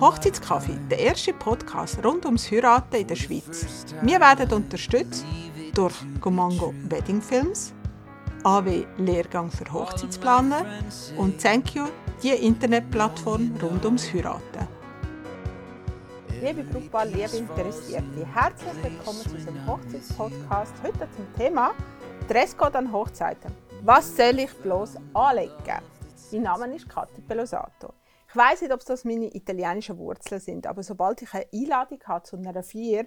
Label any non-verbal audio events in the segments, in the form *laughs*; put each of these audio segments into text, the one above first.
Hochzeitskaffee, der erste Podcast rund ums Heiraten in der Schweiz. Wir werden unterstützt durch Gomango Wedding Films, AW Lehrgang für Hochzeitsplaner und Thank You, die Internetplattform rund ums Heiraten. Liebe Brautpaar, liebe Interessierte, herzlich willkommen zu unserem Hochzeitspodcast. Heute zum Thema Dresscode an Hochzeiten. Was soll ich bloß anlegen? Mein Name ist Kathi Pelosato. Ich weiß nicht, ob das meine italienischen Wurzeln sind, aber sobald ich eine Einladung habe zu einer Feier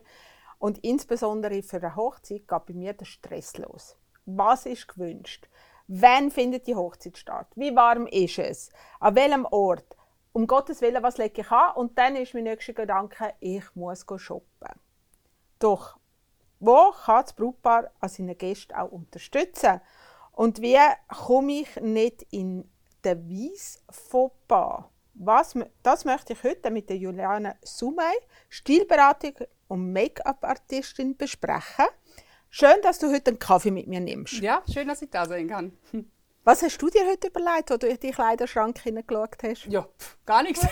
und insbesondere für eine Hochzeit, geht bei mir der Stress los. Was ist gewünscht? Wann findet die Hochzeit statt? Wie warm ist es? An welchem Ort? Um Gottes Willen, was lege ich an? Und dann ist mein nächster Gedanke, ich muss shoppen. Doch, wo kann das Brautpaar an seinen Gästen auch unterstützen? Und wie komme ich nicht in den Weiss Fauxpas? Was, das möchte ich heute mit der Juliane Sumay, Stilberatung und Make-up-Artistin, besprechen. Schön, dass du heute einen Kaffee mit mir nimmst. Ja, schön, dass ich da sein kann. *laughs* Was hast du dir heute überlegt, als du in die Kleiderschrank hineingeschaut hast? Ja, pff, gar nichts.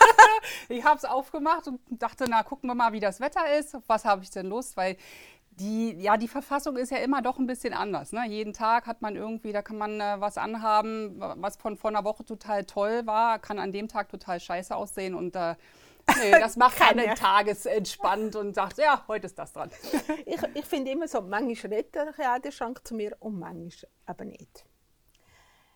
*laughs* ich habe es aufgemacht und dachte, na, gucken wir mal, wie das Wetter ist. Was habe ich denn Lust? Weil die, ja, die Verfassung ist ja immer doch ein bisschen anders. Ne? Jeden Tag hat man irgendwie, da kann man äh, was anhaben, was von vor einer Woche total toll war, kann an dem Tag total scheiße aussehen und äh, nee, *laughs* das macht man den tagesentspannt und sagt, ja, heute ist das dran. *laughs* ich ich finde immer so, manchmal redet der Kleiderschrank zu mir und manchmal aber nicht.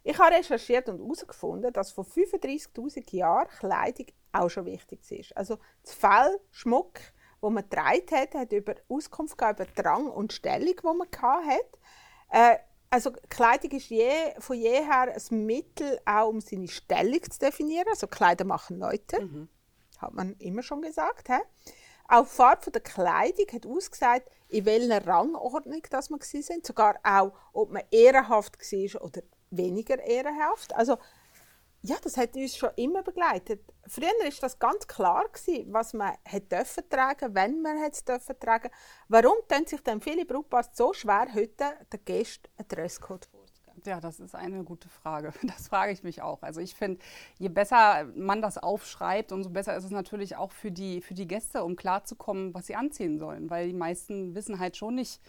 Ich habe recherchiert und herausgefunden, dass vor 35.000 Jahren Kleidung auch schon wichtig ist. Also das Fell, Schmuck, wo man getragen hat, hat über Auskunft gegeben, über Drang und Stellung, die man hatte. Äh, also Kleidung ist je, von jeher ein Mittel, auch um seine Stellung zu definieren. Also Kleider machen Leute, mhm. hat man immer schon gesagt. He? Auch die Farbe der Kleidung hat ausgesagt, in welcher Rangordnung das man sind. Sogar auch, ob man ehrenhaft war oder weniger ehrenhaft. Also ja, das hat uns schon immer begleitet. Früher war das ganz klar was man hat dürfen tragen, wenn man es dürfen tragen. Warum tun sich denn viele Brautpaare so schwer, heute den Gästen einen Dresscode vorzugeben? Ja, das ist eine gute Frage. *laughs* Das frage ich mich auch. Also ich finde, je besser man das aufschreibt, umso besser ist es natürlich auch für die, für die Gäste, um klarzukommen, was sie anziehen sollen. Weil die meisten wissen halt schon nicht,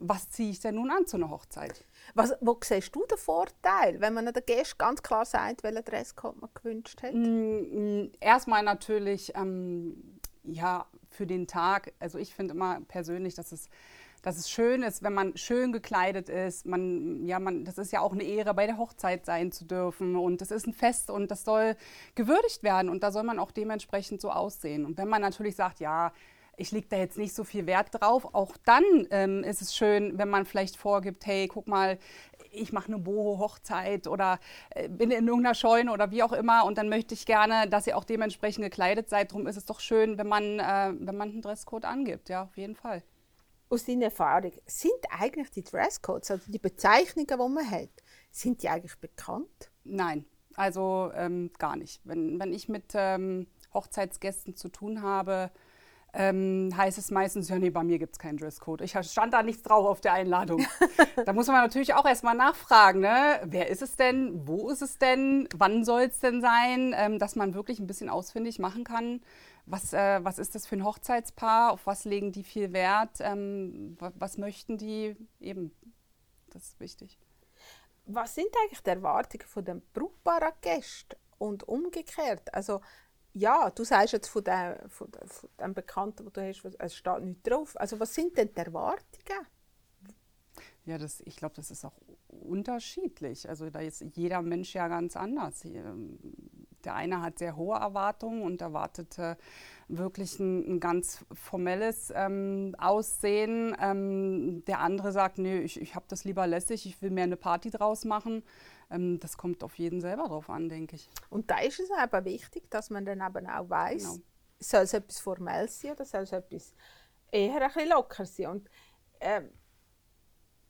was ziehe ich denn nun an zu einer Hochzeit? Was, wo siehst du den Vorteil, wenn man den Gästen ganz klar sagt, welchen Dresscode man gewünscht hat? Mm, mm, erstmal natürlich, ähm, ja, für den Tag. Also ich finde immer persönlich, dass es dass es schön ist, wenn man schön gekleidet ist. Man, ja, man, das ist ja auch eine Ehre, bei der Hochzeit sein zu dürfen. Und das ist ein Fest und das soll gewürdigt werden. Und da soll man auch dementsprechend so aussehen. Und wenn man natürlich sagt, ja, ich lege da jetzt nicht so viel Wert drauf. Auch dann ähm, ist es schön, wenn man vielleicht vorgibt, hey, guck mal, ich mache eine Boho-Hochzeit oder äh, bin in irgendeiner Scheune oder wie auch immer und dann möchte ich gerne, dass ihr auch dementsprechend gekleidet seid. Darum ist es doch schön, wenn man, äh, wenn man einen Dresscode angibt, ja, auf jeden Fall. Aus deiner Erfahrung, sind eigentlich die Dresscodes, also die Bezeichnungen, die man hat, sind die eigentlich bekannt? Nein, also ähm, gar nicht. Wenn, wenn ich mit ähm, Hochzeitsgästen zu tun habe, ähm, heißt es meistens, ja, nee, bei mir gibt es keinen Dresscode. Ich stand da nichts drauf auf der Einladung. *laughs* da muss man natürlich auch erstmal nachfragen, ne? wer ist es denn, wo ist es denn, wann soll es denn sein, ähm, dass man wirklich ein bisschen ausfindig machen kann, was, äh, was ist das für ein Hochzeitspaar, auf was legen die viel Wert, ähm, was möchten die, eben, das ist wichtig. Was sind eigentlich die Erwartungen von den Brautpaar Gästen und umgekehrt? Also ja, du sagst jetzt von dem, von, dem, Bekannten, wo du hast, es steht nichts drauf. Also was sind denn die Erwartungen? Ja, das, ich glaube, das ist auch unterschiedlich. Also da ist jeder Mensch ja ganz anders. Ähm, der eine hat sehr hohe Erwartungen und erwartet wirklich ein, ein, ganz formelles ähm, Aussehen. Ähm, der andere sagt, nee, ich, ich habe das lieber lässig, ich will mehr eine Party draus machen. Ähm, das kommt auf jeden selber drauf an, denke ich. Und da ist es aber wichtig, dass man dann eben auch weiß, genau. soll es etwas Formelles sein oder soll es etwas eher ein bisschen locker sein. Und äh,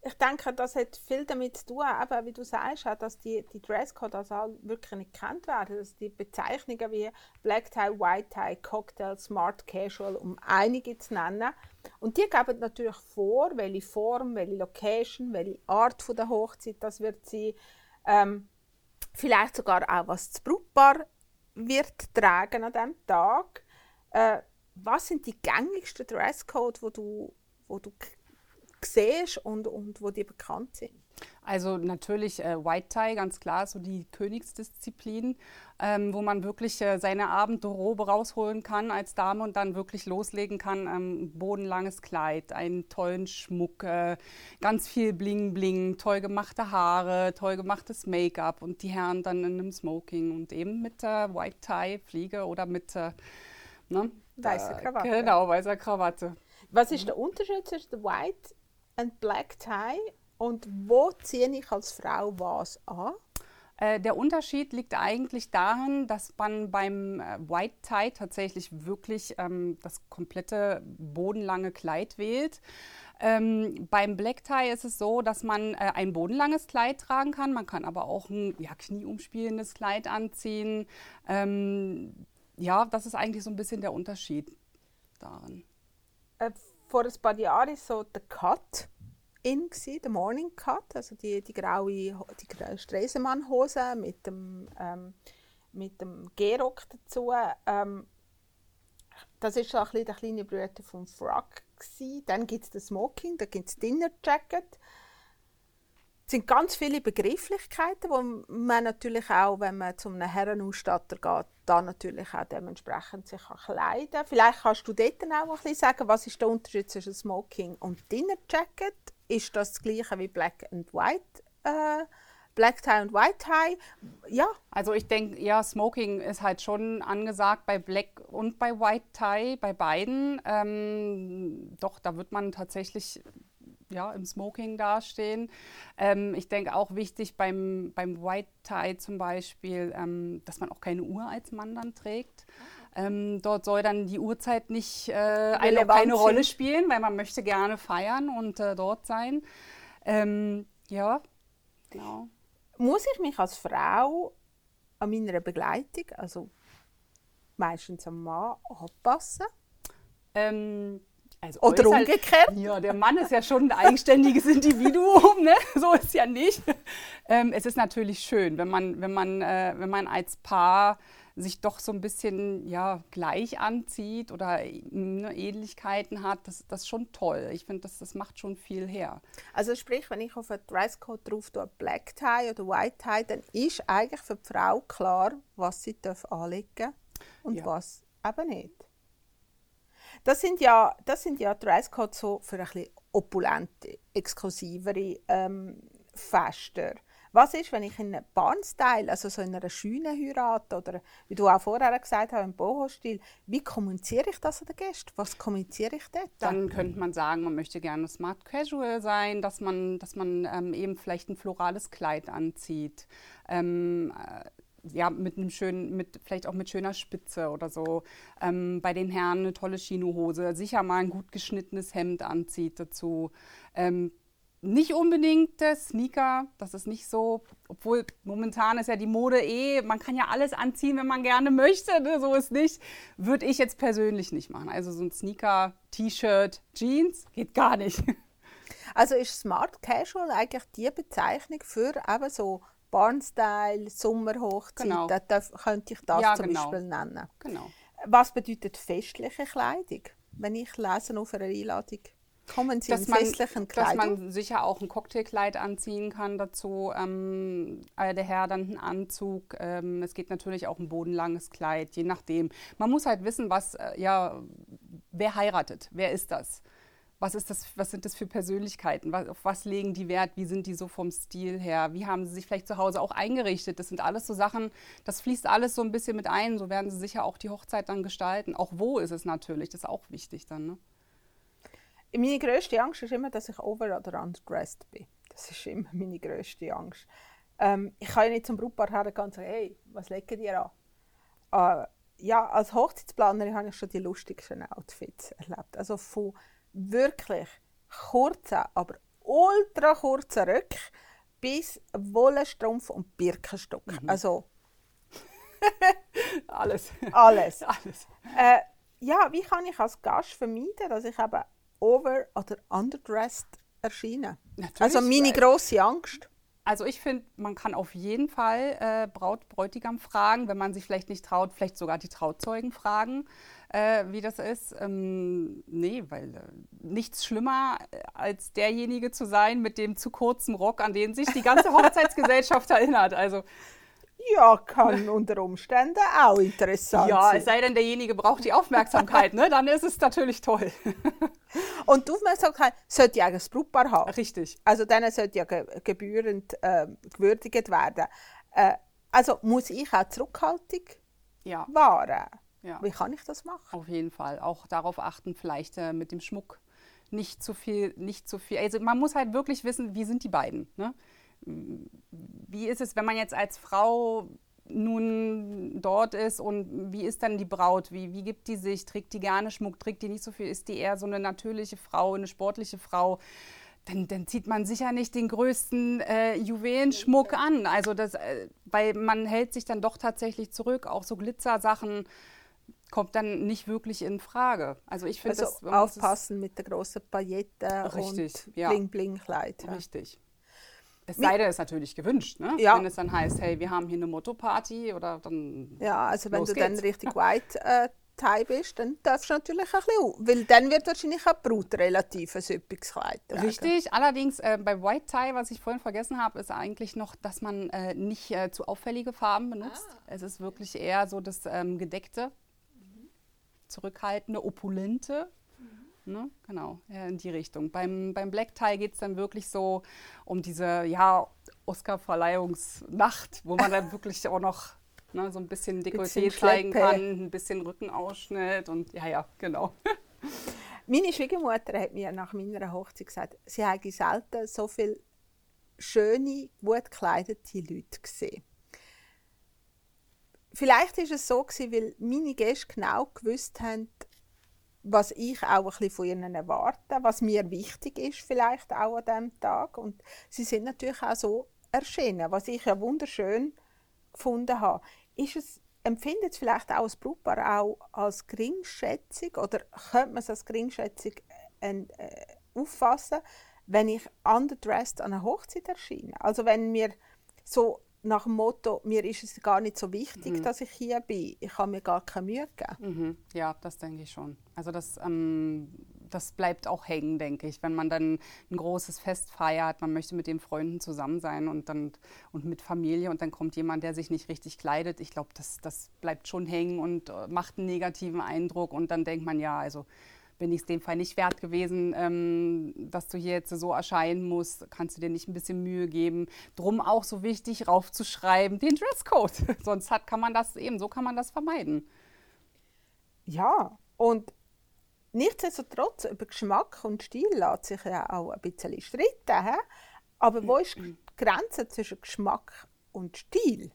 ich denke, das hat viel damit zu tun, eben, wie du sagst, dass die, die Dresscodes also wirklich nicht gekannt werden. Dass die Bezeichnungen wie Black Tie, White Tie, Cocktail, Smart Casual, um einige zu nennen. Und die geben natürlich vor, welche Form, welche Location, welche Art von der Hochzeit das wird sein. Ähm, vielleicht sogar auch, was das Brautpaar wird tragen an diesem Tag. Äh, was sind die gängigsten Dresscodes, wo du, wo du siehst und, und wo die bekannt sind? Also natürlich äh, White Tie, ganz klar, so die Königsdisziplin, ähm, wo man wirklich äh, seine Abendrobe rausholen kann als Dame und dann wirklich loslegen kann. Ähm, bodenlanges Kleid, einen tollen Schmuck, äh, ganz viel Bling Bling, toll gemachte Haare, toll gemachtes Make-up und die Herren dann in einem Smoking und eben mit äh, White Tie, Fliege oder mit äh, ne, weißer Krawatte. Genau, weißer Krawatte. Was ist der Unterschied zwischen White und Black Tie und wo ziehe ich als Frau was an? Äh, der Unterschied liegt eigentlich darin, dass man beim äh, White Tie tatsächlich wirklich ähm, das komplette bodenlange Kleid wählt. Ähm, beim Black Tie ist es so, dass man äh, ein bodenlanges Kleid tragen kann. Man kann aber auch ein ja, knieumspielendes Kleid anziehen. Ähm, ja, das ist eigentlich so ein bisschen der Unterschied darin. Äh, vor ein paar Jahren so der Cut in gewesen, der Morning Cut, also die, die graue die Stresemann-Hose mit dem, ähm, mit dem Gehrock dazu. Ähm, das ist so ein bisschen der kleine Bruder vom Frog. Gewesen. Dann gibt es den Smoking, dann gibt es Dinner Jacket. Es sind ganz viele Begrifflichkeiten, wo man natürlich auch, wenn man zu einem Herrenausstatter geht, da natürlich auch dementsprechend sich kleiden kann. Vielleicht kannst du dort auch ein bisschen sagen, was ist der Unterschied zwischen Smoking und Dinner Jacket ist das, das gleiche wie Black and White. Äh, Black Tie und White Tie, ja. Also ich denke, ja, Smoking ist halt schon angesagt bei Black und bei White Tie, bei beiden. Ähm, doch, da wird man tatsächlich ja, im Smoking dastehen. Ähm, ich denke auch wichtig beim, beim White Tie zum Beispiel, ähm, dass man auch keine Uhr als Mann dann trägt. Ähm, dort soll dann die Uhrzeit nicht äh, eine, keine Rolle spielen, weil man möchte gerne feiern und äh, dort sein. Ähm, ja, genau. Muss ich mich als Frau an meiner Begleitung, also meistens am Mann, anpassen? Ähm, also Oder umgekehrt? Ja, der Mann ist ja schon ein eigenständiges *laughs* Individuum, ne? so ist ja nicht. Ähm, es ist natürlich schön, wenn man, wenn man, äh, wenn man als Paar sich doch so ein bisschen ja, gleich anzieht oder ne, Ähnlichkeiten hat, das, das ist schon toll. Ich finde, das, das macht schon viel her. Also sprich, wenn ich auf einen Dresscode drauf tue, Black Tie oder White Tie, dann ist eigentlich für die Frau klar, was sie darf anlegen und ja. was eben nicht. Das sind ja, das sind ja Dresscodes so für ein bisschen opulente, exklusivere ähm, Fester. Was ist, wenn ich in einem Barnstyle, also so in einer schönen heirate oder wie du auch vorher gesagt hast, im Boho-Stil, wie kommuniziere ich das an den Gästen? Was kommuniziere ich dort? Dann könnte man sagen, man möchte gerne smart casual sein, dass man, dass man ähm, eben vielleicht ein florales Kleid anzieht. Ähm, äh, ja, mit einem schönen, mit, vielleicht auch mit schöner Spitze oder so. Ähm, bei den Herren eine tolle Chinohose, sicher mal ein gut geschnittenes Hemd anzieht dazu. Ähm, nicht unbedingt der Sneaker, das ist nicht so, obwohl momentan ist ja die Mode eh, man kann ja alles anziehen, wenn man gerne möchte, ne? so ist nicht, würde ich jetzt persönlich nicht machen. Also so ein Sneaker, T-Shirt, Jeans geht gar nicht. *laughs* Also ist Smart Casual eigentlich die Bezeichnung für eben so Barnstyle, Sommerhochzeit, genau. da könnte ich das ja, zum genau. Beispiel nennen. Genau. Was bedeutet festliche Kleidung, wenn ich lese auf einer Einladung? Kommen Sie dass in festlichen Kleidung? Dass man sicher auch ein Cocktailkleid anziehen kann dazu. Ähm, äh, der Herr dann einen Anzug. Ähm, es geht natürlich auch ein bodenlanges Kleid, je nachdem. Man muss halt wissen, was, äh, ja, wer heiratet, wer ist das? Was, ist das, was sind das für Persönlichkeiten? Was, auf was legen die Wert? Wie sind die so vom Stil her? Wie haben sie sich vielleicht zu Hause auch eingerichtet? Das sind alles so Sachen, das fließt alles so ein bisschen mit ein. So werden sie sicher auch die Hochzeit dann gestalten. Auch wo ist es natürlich, das ist auch wichtig dann. Ne? Meine grösste Angst ist immer, dass ich over- oder underdressed bin. Das ist immer meine grösste Angst. Ähm, ich kann ja nicht zum Brautpaar hergehen und sagen, hey, was legen ihr an? Äh, ja, als Hochzeitsplanerin habe ich schon die lustigsten Outfits erlebt. Also von wirklich kurzen, aber ultra kurzen Röcken bis Wollenstrumpf und Birkenstock. Mhm. Also *laughs* alles. Alles. *laughs* alles. Äh, ja, wie kann ich als Gast vermeiden, dass ich eben over- oder underdressed erscheinen. Natürlich. Also meine grosse Angst. Also ich finde, man kann auf jeden Fall äh, Braut, Bräutigam fragen, wenn man sich vielleicht nicht traut, vielleicht sogar die Trauzeugen fragen, äh, wie das ist. Ähm, nee, weil äh, nichts schlimmer äh, als derjenige zu sein mit dem zu kurzen Rock, an den sich die ganze *laughs* Hochzeitsgesellschaft erinnert. Also ja, kann *laughs* unter Umständen auch interessant ja, sein. es sei denn, derjenige braucht die Aufmerksamkeit, ne? dann ist es natürlich toll. *laughs* Und die Aufmerksamkeit sollte ja das Brautpaar haben. Richtig. Also denen sollte ja ge gebührend äh, gewürdigt werden. Äh, also muss ich auch Zurückhaltung Ja, wahren. Ja. Wie kann ich das machen? Auf jeden Fall. Auch darauf achten, vielleicht äh, mit dem Schmuck nicht zu viel, nicht zu viel. Also man muss halt wirklich wissen, wie sind die beiden. Ne? Wie ist es, wenn man jetzt als Frau nun dort ist und wie ist dann die Braut? Wie, wie gibt die sich? Trägt die gerne Schmuck? Trägt die nicht so viel? Ist die eher so eine natürliche Frau, eine sportliche Frau? Dann, dann zieht man sicher nicht den größten äh, Juwelenschmuck an. Also das, äh, weil man hält sich dann doch tatsächlich zurück. Auch so Glitzersachen kommt dann nicht wirklich in Frage. Also ich finde Also das aufpassen mit der grossen Paillette Richtig, und ja. Bling-Bling-Kleid. ja. Richtig. Es sei denn, es ist natürlich gewünscht, ne? Ja. Wenn es dann heißt, hey, wir haben hier eine Motto-Party oder dann. Ja, also wenn du dann richtig *laughs* white äh, Tie bist, dann darfst du natürlich ein bisschen, weil dann wird wahrscheinlich auch die Brut relativ ein üppiges Kleid tragen. Richtig, allerdings äh, bei White Tie, was ich vorhin vergessen habe, ist eigentlich noch, dass man äh, nicht äh, zu auffällige Farben benutzt. Es ist wirklich eher so das ähm, gedeckte, zurückhaltende, opulente. Ne? Genau, ja, in die Richtung. Beim, beim Black Tie geht es dann wirklich so um diese ja, Oscar-Verleihungsnacht, wo man dann wirklich auch noch ne, so ein bisschen Dekolleté Bisschen zeigen kann, ein bisschen Rückenausschnitt und ja, ja, genau. *laughs* Meine Schwiegermutter hat mir nach meiner Hochzeit gesagt, sie habe selten so viele schöne, gut gekleidete Leute gesehen. Vielleicht ist es so gewesen, weil meine Gäste genau gewusst haben, was ich auch ein bisschen von ihnen erwarte, was mir wichtig ist vielleicht auch an diesem Tag. Und sie sind natürlich auch so erschienen, was ich ja wunderschön gefunden habe. Ist es, empfindet es vielleicht auch das Brautpaar auch als Geringschätzung oder könnte man es als Geringschätzung äh, äh, auffassen, wenn ich underdressed an einer Hochzeit erscheine? Also wenn mir so nach dem Motto, mir ist es gar nicht so wichtig, dass ich hier bin, ich habe mir gar keine Mühe gegeben. Mhm. Ja, das denke ich schon. Also das, ähm, das bleibt auch hängen, denke ich, wenn man dann ein großes Fest feiert, man möchte mit den Freunden zusammen sein und dann und mit Familie und dann kommt jemand, der sich nicht richtig kleidet. Ich glaube, das, das bleibt schon hängen und äh, macht einen negativen Eindruck und dann denkt man, ja, also bin ich es dem Fall nicht wert gewesen, ähm, dass du hier jetzt so erscheinen musst, kannst du dir nicht ein bisschen Mühe geben. Drum auch so wichtig, raufzuschreiben, den Dresscode. *laughs* Sonst hat, kann man das eben, so kann man das vermeiden. Ja, und nichtsdestotrotz, über Geschmack und Stil lässt sich ja auch ein bisschen streiten. He? Aber wo ist die Grenze zwischen Geschmack und Stil?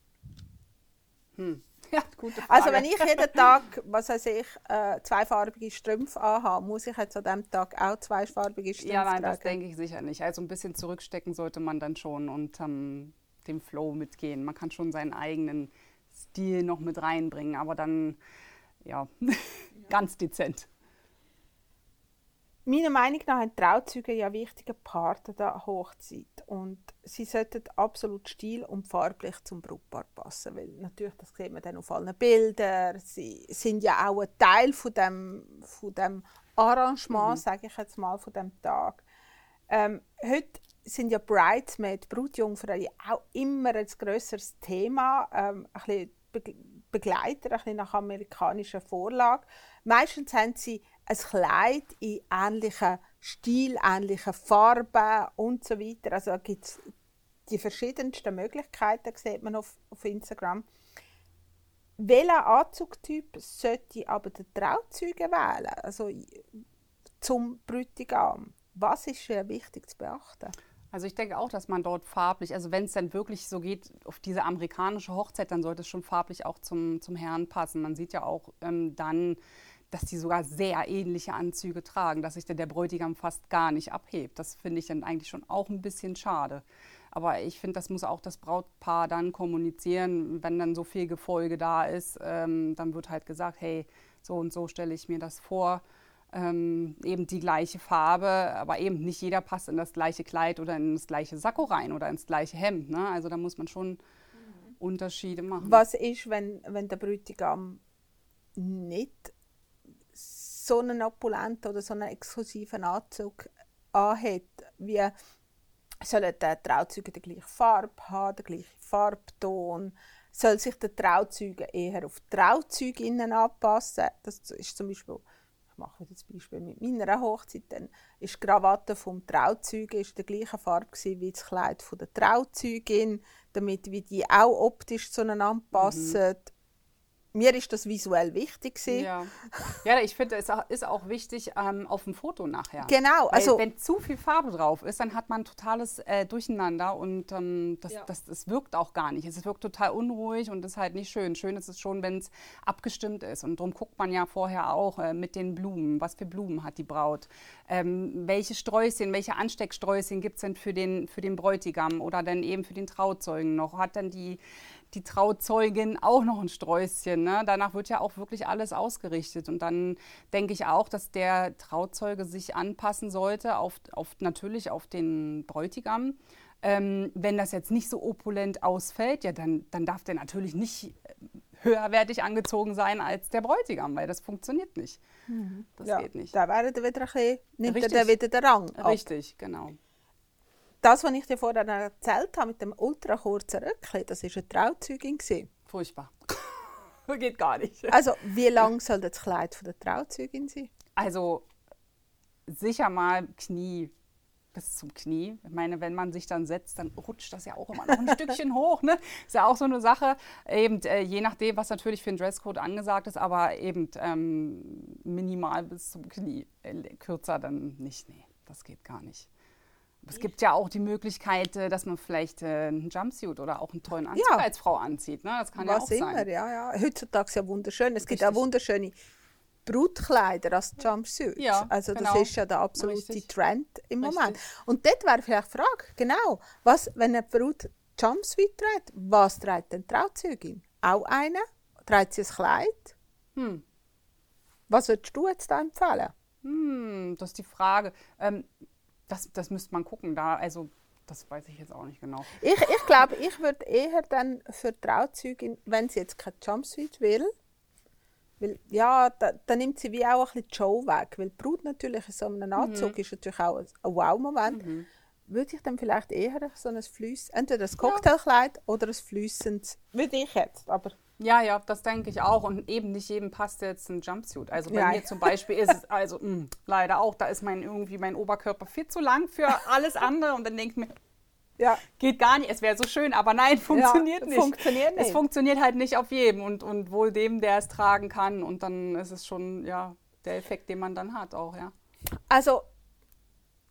Ja. Also wenn ich jeden Tag, was weiß ich, äh, zweifarbige Strümpfe anhabe, muss ich jetzt an diesem Tag auch zweifarbige Strümpfe Ja, nein, das tragen? denke ich sicher nicht. Also ein bisschen zurückstecken sollte man dann schon und ähm, dem Flow mitgehen. Man kann schon seinen eigenen Stil noch mit reinbringen, aber dann, ja, *laughs* ganz dezent. Meiner Meinung nach haben Trauzeuge ja wichtige Part an der Hochzeit und sie sollten absolut stil- und farblich zum Brautpaar passen, weil natürlich, das sieht man dann auf allen Bildern, sie sind ja auch ein Teil von dem, von dem Arrangement, sage ich jetzt mal, von dem Tag. Ähm, heute sind ja Bridesmaid, Brautjungfrauen, ja auch immer ein grösseres Thema, ähm, ein bisschen Be Begleiter, ein bisschen nach amerikanischer Vorlage. Meistens haben sie ein Kleid in ähnlichen Stil, ähnlichen Farben und so weiter. Also gibt es die verschiedensten Möglichkeiten, sieht man auf, auf Instagram. Welchen Anzugtyp sollte aber der Trauzeuge wählen? Also zum Bräutigam. Was ist äh, wichtig zu beachten? Also ich denke auch, dass man dort farblich, also wenn es dann wirklich so geht auf diese amerikanische Hochzeit, dann sollte es schon farblich auch zum, zum Herrn passen. Man sieht ja auch ähm, dann, dass die sogar sehr ähnliche Anzüge tragen, dass sich dann der Bräutigam fast gar nicht abhebt. Das finde ich dann eigentlich schon auch ein bisschen schade. Aber ich finde, das muss auch das Brautpaar dann kommunizieren, wenn dann so viel Gefolge da ist, ähm, dann wird halt gesagt, hey, so und so stelle ich mir das vor. ähm, eben die gleiche Farbe, aber eben nicht jeder passt in das gleiche Kleid oder in das gleiche Sakko rein oder ins gleiche Hemd. Ne? Also da muss man schon mhm. Unterschiede machen. Was ist, wenn, wenn der Bräutigam nicht so einen opulenten oder so einen exklusiven Anzug anhat, wie sollen die Trauzeuge die gleiche Farbe haben, den gleichen Farbton, soll sich der Trauzeuge eher auf die Trauzeuginnen anpassen. Das ist zum Beispiel ich mache das Beispiel mit meiner Hochzeit, dann ist die Krawatte vom Trauzeugen ist der gleiche Farbe wie das Kleid von der Trauzeugin, damit wie die auch optisch zueinander passen. Mhm mir ist das visuell wichtig. Ja. ja, ich finde, es ist auch wichtig ähm, auf dem Foto nachher. Genau. Weil, also, wenn zu viel Farbe drauf ist, dann hat man ein totales äh, Durcheinander und ähm, das, ja. das, das, wirkt auch gar nicht. Es wirkt total unruhig und ist halt nicht schön. Schön ist es schon, wenn es abgestimmt ist. Und darum guckt man ja vorher auch äh, mit den Blumen. Was für Blumen hat die Braut? Ähm, welche Sträußchen, welche Anstecksträußchen gibt es denn für den, für den Bräutigam oder dann eben für den Trauzeugen noch? Hat dann die die Trauzeugin auch noch ein Sträußchen. Ne? Danach wird ja auch wirklich alles ausgerichtet. Und dann denke ich auch, dass der Trauzeuge sich anpassen sollte, auf, auf natürlich auf den Bräutigam. Ähm, wenn das jetzt nicht so opulent ausfällt, ja, dann, dann darf der natürlich nicht äh, höherwertig angezogen sein als der Bräutigam, weil das funktioniert nicht. Mhm. Das ja, geht nicht. Da wäre der wieder ein bisschen, nimmt Richtig. er wieder den Rang ab. Richtig, genau das, was ich dir vorher erzählt habe mit dem ultra kurzen Röckchen, das war eine Trauzeugin. Furchtbar. *laughs* Geht gar nicht. Also, wie lang soll das Kleid von der Trauzeugin sein? Also, sicher mal Knie bis zum Knie. Ich meine, wenn man sich dann setzt, dann rutscht das ja auch immer noch ein *laughs* Stückchen hoch. Ne? Ist ja auch so eine Sache, eben äh, je nachdem, was natürlich für einen Dresscode angesagt ist, aber eben ähm, minimal bis zum Knie. Äh, kürzer dann nicht. Nee, das geht gar nicht. Es gibt ja auch die Möglichkeit, äh, dass man vielleicht äh, einen Jumpsuit oder auch einen tollen Anzug ja. als Frau anzieht. Ne? Das kann Was ja auch immer, sein. ja, ja. Heutzutage ist ja wunderschön. Es Richtig. gibt auch wunderschöne Brutkleider als Jumpsuits. Ja, also das genau. ist ja der absolute Richtig. Trend im Richtig. Moment. Und dort wäre vielleicht die Frage, genau, was, wenn eine Brut Jumpsuit trägt, was trägt denn die Trauzeugin? Auch eine? Trägt sie ein Kleid? Hm. Was würdest du jetzt da empfehlen? Hm, das ist die Frage. Ähm, das, das müsste man gucken. Da, also, das weiß ich jetzt auch nicht genau. Ich, ich glaube, ich würde eher dann für Trauzeugin, wenn sie jetzt kein Jumpsuit will, weil, ja, da, da, nimmt sie wie auch ein bisschen die Show weg. Weil die Brut natürlich in so einem Anzug mhm. ist natürlich auch ein, Wow-Moment. Mhm. Würde ich dann vielleicht eher so ein Flüss, entweder ein Cocktailkleid ja. oder ein flüssendes, würde ich jetzt, aber ja, ja, das denke ich auch. Und eben nicht jedem passt jetzt ein Jumpsuit. Also bei ja. mir zum Beispiel ist es also mh, mm, leider auch, da ist mein irgendwie mein Oberkörper viel zu lang für alles andere. Und dann denke ich mir, ja. geht gar nicht. Es wäre so schön, aber nein, *laughs* funktioniert ja, nicht. Funktioniert nicht. Es funktioniert halt nicht auf jedem und, und wohl dem, der es tragen kann. Und dann ist es schon ja der Effekt, den man dann hat auch, ja. Also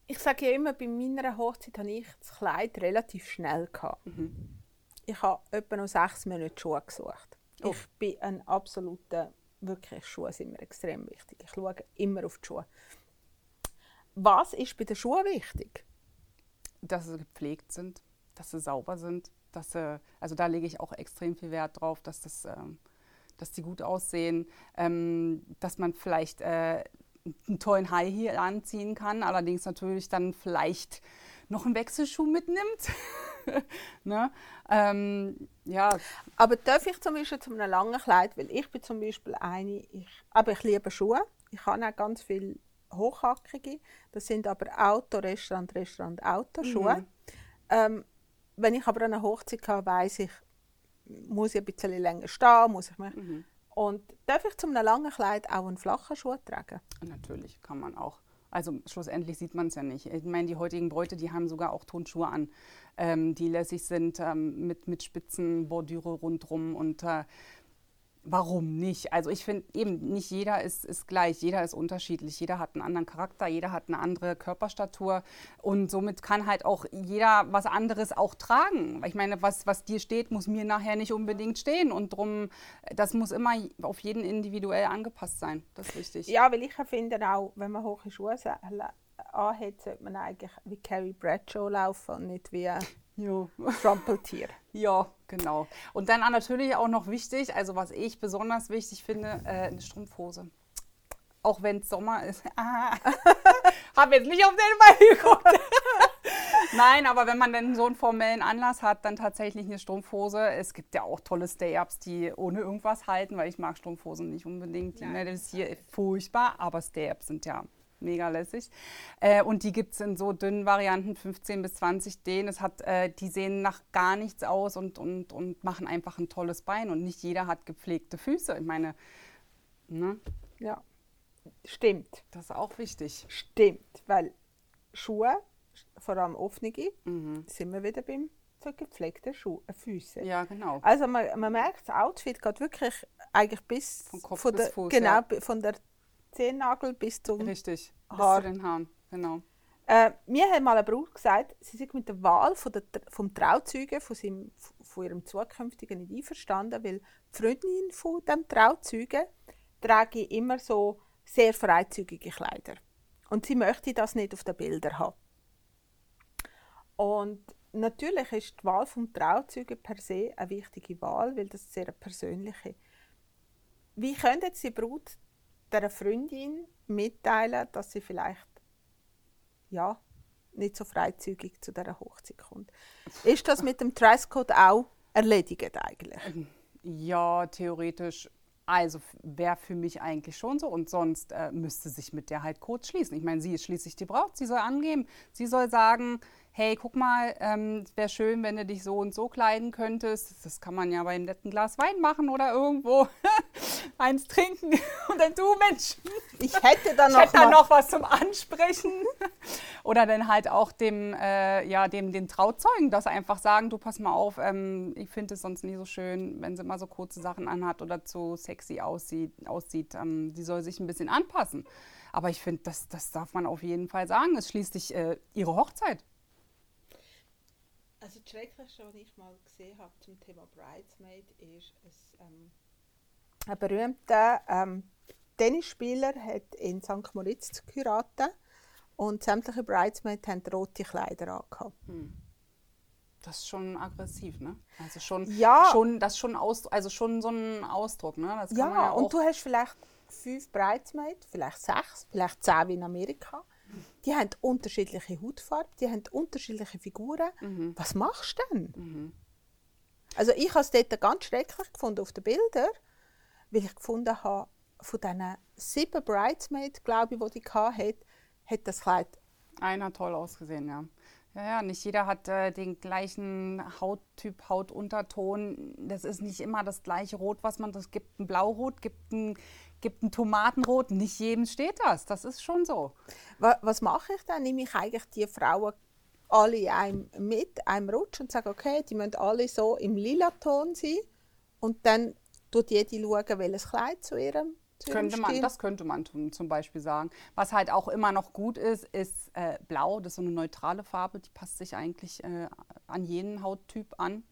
ich sage ja immer, bei meiner Hochzeit habe ich das Kleid relativ schnell gehabt. Mhm. Ich habe etwa noch sechs Monate Schuhe gesucht. Oh. Ich bin ein absoluter, wirklich, Schuhe sind mir extrem wichtig. Ich schaue immer auf die Schuhe. Was ist bei den Schuhen wichtig? Dass sie gepflegt sind, dass sie sauber sind. Dass sie, also da lege ich auch extrem viel Wert drauf, dass, das, ähm, dass die gut aussehen. Ähm, dass man vielleicht äh, einen tollen High Heel anziehen kann, allerdings natürlich dann vielleicht noch einen Wechselschuh mitnimmt. *laughs* *laughs* ne? ähm, ja. Aber darf ich zum Beispiel zu einem langen Kleid, weil ich bin zum Beispiel eine, ich, aber ich liebe Schuhe. Ich habe auch ganz viele hochhackige. Das sind aber Auto, Restaurant, Restaurant, Autoschuhe. Mhm. Ähm, wenn ich aber eine Hochzeit habe, weiß ich, muss ich ein bisschen länger stehen, muss ich mich. Mhm. Und darf ich zu einem langen Kleid auch einen flachen Schuh tragen? Natürlich, kann man auch. Also schlussendlich sieht man es ja nicht. Ich meine, die heutigen Bräute, die haben sogar auch Tonschuhe an, ähm, die lässig sind ähm, mit, mit spitzen Bordüre und äh, warum nicht? Also ich finde eben, nicht jeder ist, ist gleich, jeder ist unterschiedlich, jeder hat einen anderen Charakter, jeder hat eine andere Körperstatur und somit kann halt auch jeder was anderes auch tragen. Ich meine, was, was dir steht, muss mir nachher nicht unbedingt stehen und drum, das muss immer auf jeden individuell angepasst sein. Das ist wichtig. Ja, weil ich finde auch, wenn man hohe Schuhe anhat, sollte man eigentlich wie Carrie Bradshaw laufen und nicht wie ja. Trampeltier. *laughs* ja, genau. Und dann natürlich auch noch wichtig, also was ich besonders wichtig finde, äh, eine Strumpfhose. auch wenn es Sommer ist. *laughs* Ah, habe jetzt nicht auf den Ball geguckt. *laughs* Nein, aber wenn man dann so einen formellen Anlass hat, dann tatsächlich eine Strumpfhose. Es gibt ja auch tolle Stay-Ups, die ohne irgendwas halten, weil ich mag Strumpfhosen nicht unbedingt. Die Nein. ist hier furchtbar, aber Stay-Ups sind ja mega lässig. Äh, und die gibt es in so dünnen Varianten, 15 bis 20 D. Es hat, äh, die sehen nach gar nichts aus und, und, und machen einfach ein tolles Bein. Und nicht jeder hat gepflegte Füße. Ich meine, ne? Ja, stimmt. Das ist auch wichtig. Stimmt, weil Schuhe vor allem offene, mhm. sind wir wieder beim so gepflegten Schuh, äh, Füße. Ja, genau. Also man, man merkt, das Outfit geht wirklich eigentlich bis von Kopf von bis der, Fuß, genau, ja. von der Zehennagel bis zum Richtig, Haar. bis zu den Haaren, genau. Äh, mir hat mal ein Bruder gesagt, sie sind mit der Wahl von der, vom Trauzeugen von, seinem, von ihrem zukünftigen nicht einverstanden, weil die Freundin von dem Trauzeugen trage immer so sehr freizügige Kleider. Und sie möchte das nicht auf den Bildern haben. Und natürlich ist die Wahl vom Trauzeugen per se eine wichtige Wahl, weil das sehr persönliche. Wie könnte jetzt die Brut der Freundin mitteilen, dass sie vielleicht ja nicht so freizügig zu der Hochzeit kommt? Ist das mit dem Dresscode auch erledigt eigentlich? Ja, theoretisch also wäre für mich eigentlich schon so und sonst äh, müsste sich mit der halt kurz schließen. Ich meine, sie ist schließlich die Braut, sie soll angeben, sie soll sagen, hey, guck mal, ähm, es wäre schön, wenn du dich so und so kleiden könntest. Das kann man ja bei einem netten Glas Wein machen oder irgendwo *laughs* eins trinken. *laughs* Und dann du, Mensch, ich hätte da noch, hätte da noch was zum Ansprechen. *laughs* oder dann halt auch dem, äh, ja, dem, den Trauzeugen, dass einfach sagen, du pass mal auf, ähm, ich finde es sonst nie so schön, wenn sie mal so kurze Sachen anhat oder zu sexy aussieht. aussieht. Ähm, die soll sich ein bisschen anpassen. Aber ich finde, das, das darf man auf jeden Fall sagen. Es schließt sich äh, ihre Hochzeit. Also das Schrecklichste, was ich mal gesehen habe zum Thema Bridesmaid, ist ein, ähm, ein berühmter ähm, Tennisspieler hat in St. Moritz geheiratet und sämtliche Bridesmaids haben rote Kleider angehabt. Hm. Das ist schon aggressiv, ne? Also schon, ja. schon, das schon aus, also schon so ein Ausdruck, ne? Ja, ja und du hast vielleicht fünf Bridesmaids, vielleicht sechs, vielleicht zehn wie in Amerika die haben unterschiedliche Hautfarbe, die haben unterschiedliche Figuren. Mhm. Was machst du denn? Mhm. Also ich habe es dort ganz schrecklich gefunden auf den Bildern, weil ich gefunden habe, von diesen sieben Bridesmaids, glaube ich, die die hatte, hat das Kleid... Einer toll ausgesehen, ja. Ja, ja, nicht jeder hat äh, den gleichen Hauttyp, Hautunterton. Das ist nicht immer das gleiche Rot, was man. Es gibt ein Blaurot, gibt ein gibt ein Tomatenrot, nicht jedem steht das. Das ist schon so. Was, mache ich dann? Nehme ich eigentlich die Frauen alle einem mit, einem Rutsch und sage, okay, die müssen alle so im lila Ton sein und dann tut jede schauen, welches Kleid zu ihrem könnte man, das könnte man zum Beispiel sagen. Was halt auch immer noch gut ist, ist äh, blau. Das ist so eine neutrale Farbe, die passt sich eigentlich äh, an jeden Hauttyp an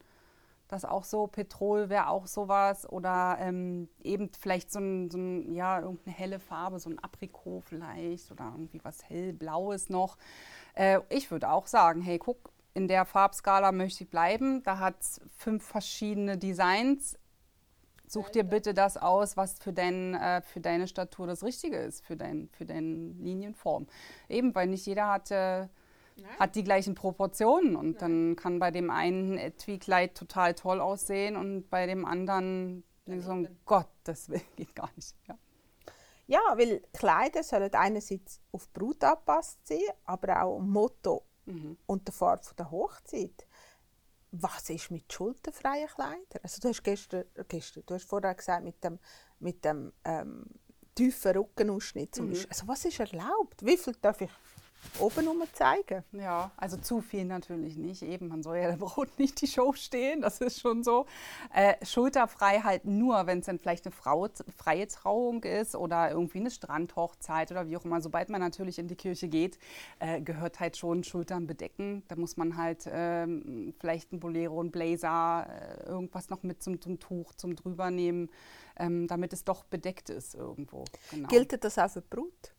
das auch so, Petrol wäre auch sowas oder ähm, eben vielleicht so ein, so ein, ja, irgendeine helle Farbe, so ein Aprikot vielleicht oder irgendwie was hellblaues noch. Äh, ich würde auch sagen, hey, guck, in der Farbskala möchte ich bleiben. Da hat es fünf verschiedene Designs. Such dir bitte das aus, was für, dein, äh, für deine Statur das Richtige ist, für, dein, für deine Linienform. Eben, weil nicht jeder hat... Äh, hat die gleichen Proportionen und Nein. dann kann bei dem einen ein Etui-Kleid total toll aussehen und bei dem anderen so ein Gott, das *laughs* geht gar nicht. Ja. ja, weil Kleider sollen einerseits auf die Brut angepasst sein, aber auch Motto mhm. und der Farbe der Hochzeit. Was ist mit schulterfreien Kleidern? Also du hast gestern, gestern du hast vorher gesagt, mit dem, mit dem ähm, tiefen Rückenausschnitt zum mhm. Beispiel. Also was ist erlaubt? Wie viel darf ich oben rum zeigen. Ja, also zu viel natürlich nicht. Eben, man soll ja der Brot *laughs* nicht die Show stehen, das ist schon so. Äh, Schulterfreiheit nur, wenn es dann vielleicht eine Frau, freie Trauung ist oder irgendwie eine Strandhochzeit oder wie auch immer. Sobald man natürlich in die Kirche geht, äh, gehört halt schon Schultern bedecken. Da muss man halt ähm, vielleicht ein Bolero, ein Blazer, äh, irgendwas noch mit zum, zum Tuch, zum drübernehmen, ähm, damit es doch bedeckt ist irgendwo. Genau. Gilt das auch für Brut?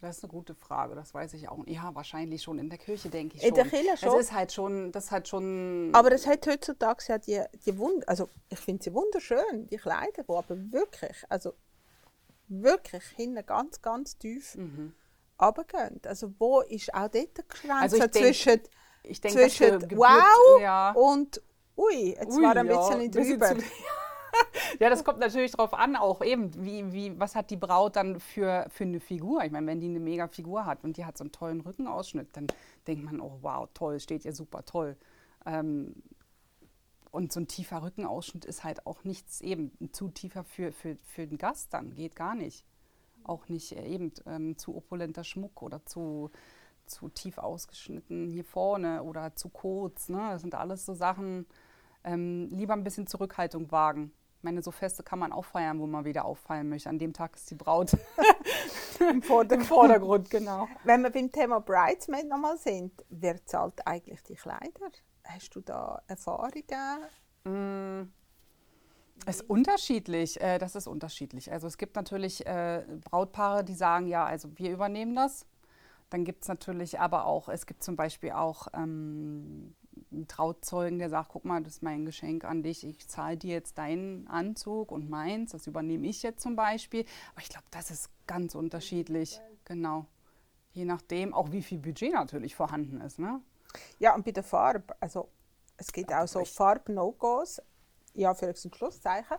Das ist eine gute Frage, das weiß ich auch. Ja, wahrscheinlich schon in der Kirche, denke ich schon. In der Kirche schon. Das ist halt schon, das hat schon... Aber es hat heutzutage ja die, die Wund also ich finde sie wunderschön, die Kleider, die aber wirklich, also wirklich hinten ganz, ganz tief Mhm. runtergehen. Also wo ist auch dort Grenze Also ich denk- zwischen, Ich zwischen Geburt- wow ja. und ui, jetzt Ui, war ein ja, bisschen drüber. *laughs* Ja, das kommt natürlich drauf an, auch eben, wie, wie, was hat die Braut dann für, für eine Figur? Ich meine, wenn die eine mega Figur hat und die hat so einen tollen Rückenausschnitt, dann denkt man, oh wow, toll, steht ihr super toll. Ähm, und so ein tiefer Rückenausschnitt ist halt auch nichts eben zu tiefer für, für, für den Gast dann, geht gar nicht. Auch nicht äh, eben ähm, zu opulenter Schmuck oder zu, zu tief ausgeschnitten hier vorne oder zu kurz. Ne? Das sind alles so Sachen, ähm, lieber ein bisschen Zurückhaltung wagen. Ich meine, so Feste kann man auch feiern, wo man wieder auffallen möchte. An dem Tag ist die Braut *laughs* Im Vordergrund. genau. Wenn wir beim Thema Bridesmaid nochmal sind, wer zahlt eigentlich die Kleider? Hast du da Erfahrungen? Es ist unterschiedlich, äh, das ist unterschiedlich. Also es gibt natürlich äh, Brautpaare, die sagen, ja, also wir übernehmen das. Dann gibt es natürlich aber auch, es gibt zum Beispiel auch ähm, einen Trauzeugen, der sagt, guck mal, das ist mein Geschenk an dich, ich zahle dir jetzt deinen Anzug und meins, das übernehme ich jetzt zum Beispiel. Aber ich glaube, das ist ganz unterschiedlich, genau. Je nachdem, auch wie viel Budget natürlich vorhanden ist. Ne? Ja, und bei der Farbe, also es gibt auch so Farb-No-Gos, ja, für und Schlusszeichen.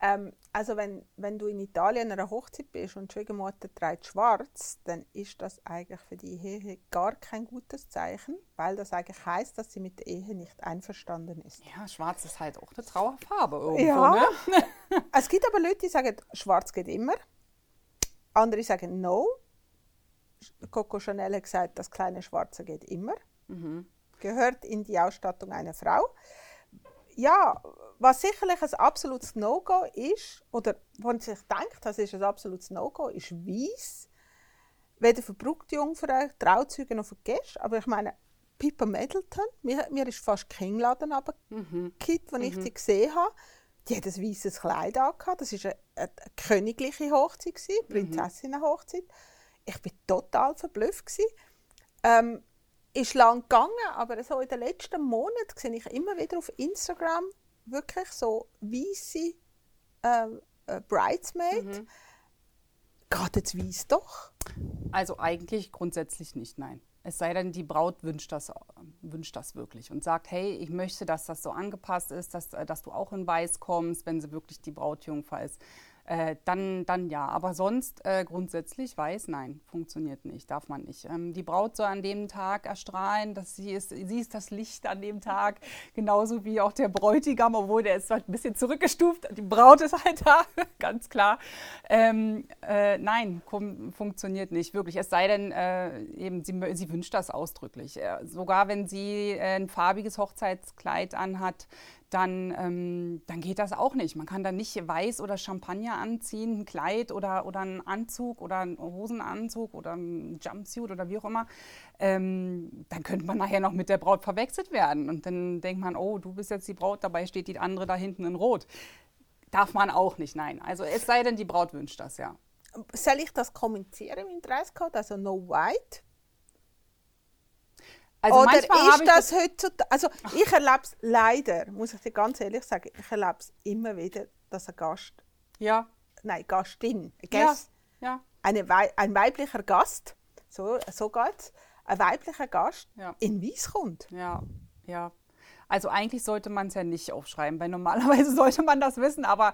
Ähm, also wenn, wenn du in Italien an einer Hochzeit bist und die Schwiegermutter trägt schwarz, dann ist das eigentlich für die Ehe gar kein gutes Zeichen, weil das eigentlich heißt, dass sie mit der Ehe nicht einverstanden ist. Ja, schwarz ist halt auch eine Trauerfarbe irgendwo. Ja. Ne? *laughs* Es gibt aber Leute, die sagen, schwarz geht immer. Andere sagen, no. Coco Chanel hat gesagt, das kleine Schwarze geht immer. Gehört in die Ausstattung einer Frau. Ja, was sicherlich ein absolutes No-Go ist, oder man sich denkt, das ist ein absolutes No-Go, ist Weiß. Weder für Brautjungfrauen, Trauzeugen noch für Gäste. Aber ich meine, Pippa Middleton, mir, mir ist fast kein Kinnladen runtergekippt, als ich die gesehen habe. Die hat ein weißes Kleid angehabt. Das war eine, eine, königliche Hochzeit, eine Prinzessinnenhochzeit. Ich war total verblüfft. Gewesen. Ähm, ist lang gegangen, aber so in den letzten Monaten sehe ich immer wieder auf Instagram wirklich so weiße ähm, äh, Bridesmaid. Geht jetzt weiß doch? Also eigentlich grundsätzlich nicht, nein. Es sei denn, die Braut wünscht das, wünscht das wirklich und sagt, hey, ich möchte, dass das so angepasst ist, dass, äh, dass du auch in Weiß kommst, wenn sie wirklich die Brautjungfer ist. Äh, dann, dann ja. Aber sonst äh, grundsätzlich weiß, nein, funktioniert nicht, darf man nicht. Ähm, die Braut soll an dem Tag erstrahlen, dass sie ist, sie ist das Licht an dem Tag, *laughs* genauso wie auch der Bräutigam, obwohl der ist halt ein bisschen zurückgestuft. Die Braut ist halt da, *laughs* ganz klar. Ähm, äh, nein, funktioniert nicht, wirklich. Es sei denn, äh, eben, sie, sie wünscht das ausdrücklich. Äh, sogar wenn sie äh, ein farbiges Hochzeitskleid anhat, dann, ähm, dann geht das auch nicht. Man kann dann nicht weiß oder Champagner anziehen, ein Kleid oder, oder einen Anzug oder einen Hosenanzug oder ein Jumpsuit oder wie auch immer. Ähm, dann könnte man nachher noch mit der Braut verwechselt werden. Und dann denkt man, oh, du bist jetzt die Braut, dabei steht die andere da hinten in Rot. Darf man auch nicht, nein. Also es sei denn, die Braut wünscht das, ja. Soll ich das kommunizieren im Dresscode? Also no white? Also Oder ist ich das heutzutage, also ich erlebe es leider, muss ich dir ganz ehrlich sagen, ich erlebe es immer wieder, dass ein Gast, ja, nein, Gastin, ein ja, Gast, ja, eine Wei ein weiblicher Gast, so, so geht ein weiblicher Gast Ja. in Weiß kommt. Ja, ja. Also eigentlich sollte man es ja nicht aufschreiben, weil normalerweise *laughs* sollte man das wissen, aber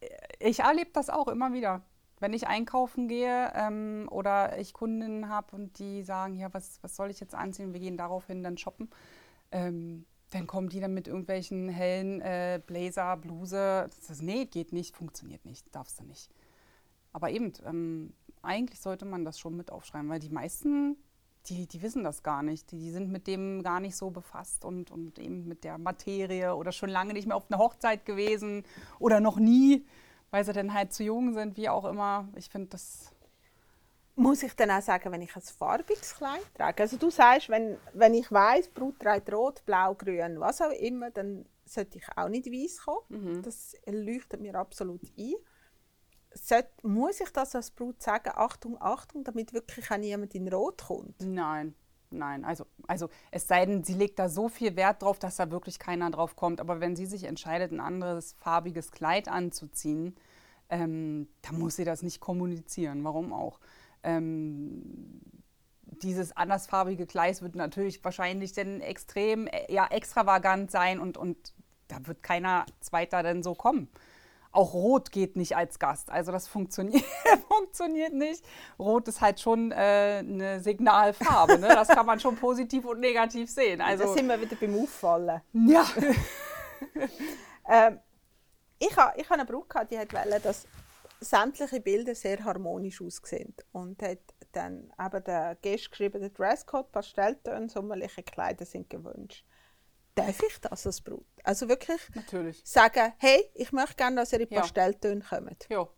äh, ich erlebe das auch immer wieder. Wenn ich einkaufen gehe ähm, oder ich Kundinnen habe und die sagen, ja, was, was soll ich jetzt anziehen? Wir gehen daraufhin dann shoppen. Ähm, dann kommen die dann mit irgendwelchen hellen äh, Blazer, Bluse. Das ist, nee, geht nicht, funktioniert nicht, darfst du nicht. Aber eben, ähm, eigentlich sollte man das schon mit aufschreiben, weil die meisten, die, die wissen das gar nicht. Die, die sind mit dem gar nicht so befasst und, und eben mit der Materie oder schon lange nicht mehr auf einer Hochzeit gewesen oder noch nie, weil sie dann halt zu jung sind, wie auch immer. Ich finde das. Muss ich dann auch sagen, wenn ich ein farbiges Kleid trage? Also du sagst, wenn, wenn ich weiß, Brut trägt rot, blau, grün, was auch immer, dann sollte ich auch nicht weiß kommen. Das leuchtet mir absolut ein. Sollte, muss ich das als Brut sagen, Achtung, Achtung, damit wirklich auch niemand in Rot kommt? Nein, nein. Also, also es sei denn, sie legt da so viel Wert drauf, dass da wirklich keiner drauf kommt. Aber wenn sie sich entscheidet, ein anderes farbiges Kleid anzuziehen, ähm, da muss sie das nicht kommunizieren. Warum auch? Ähm, dieses andersfarbige Gleis wird natürlich wahrscheinlich dann extrem äh, ja, extravagant sein und, und da wird keiner zweiter denn so kommen. Auch Rot geht nicht als Gast. Also das funktioniert, *laughs* funktioniert nicht. Rot ist halt schon äh, eine Signalfarbe. Ne? Das kann man schon positiv und negativ sehen. Also, da sind wir wieder beim Auffallen. Ja. *laughs* ähm, ich habe ich ha eine Brücke, die wollte, dass sämtliche Bilder sehr harmonisch aussehen. Und hat dann eben der Gast geschrieben, der Dresscode, Pastelltöne, sommerliche Kleider sind gewünscht. Darf ich das als Brut? Also wirklich Natürlich. sagen, hey, ich möchte gerne, dass ihr in Pastelltöne ja. kommt. Ja.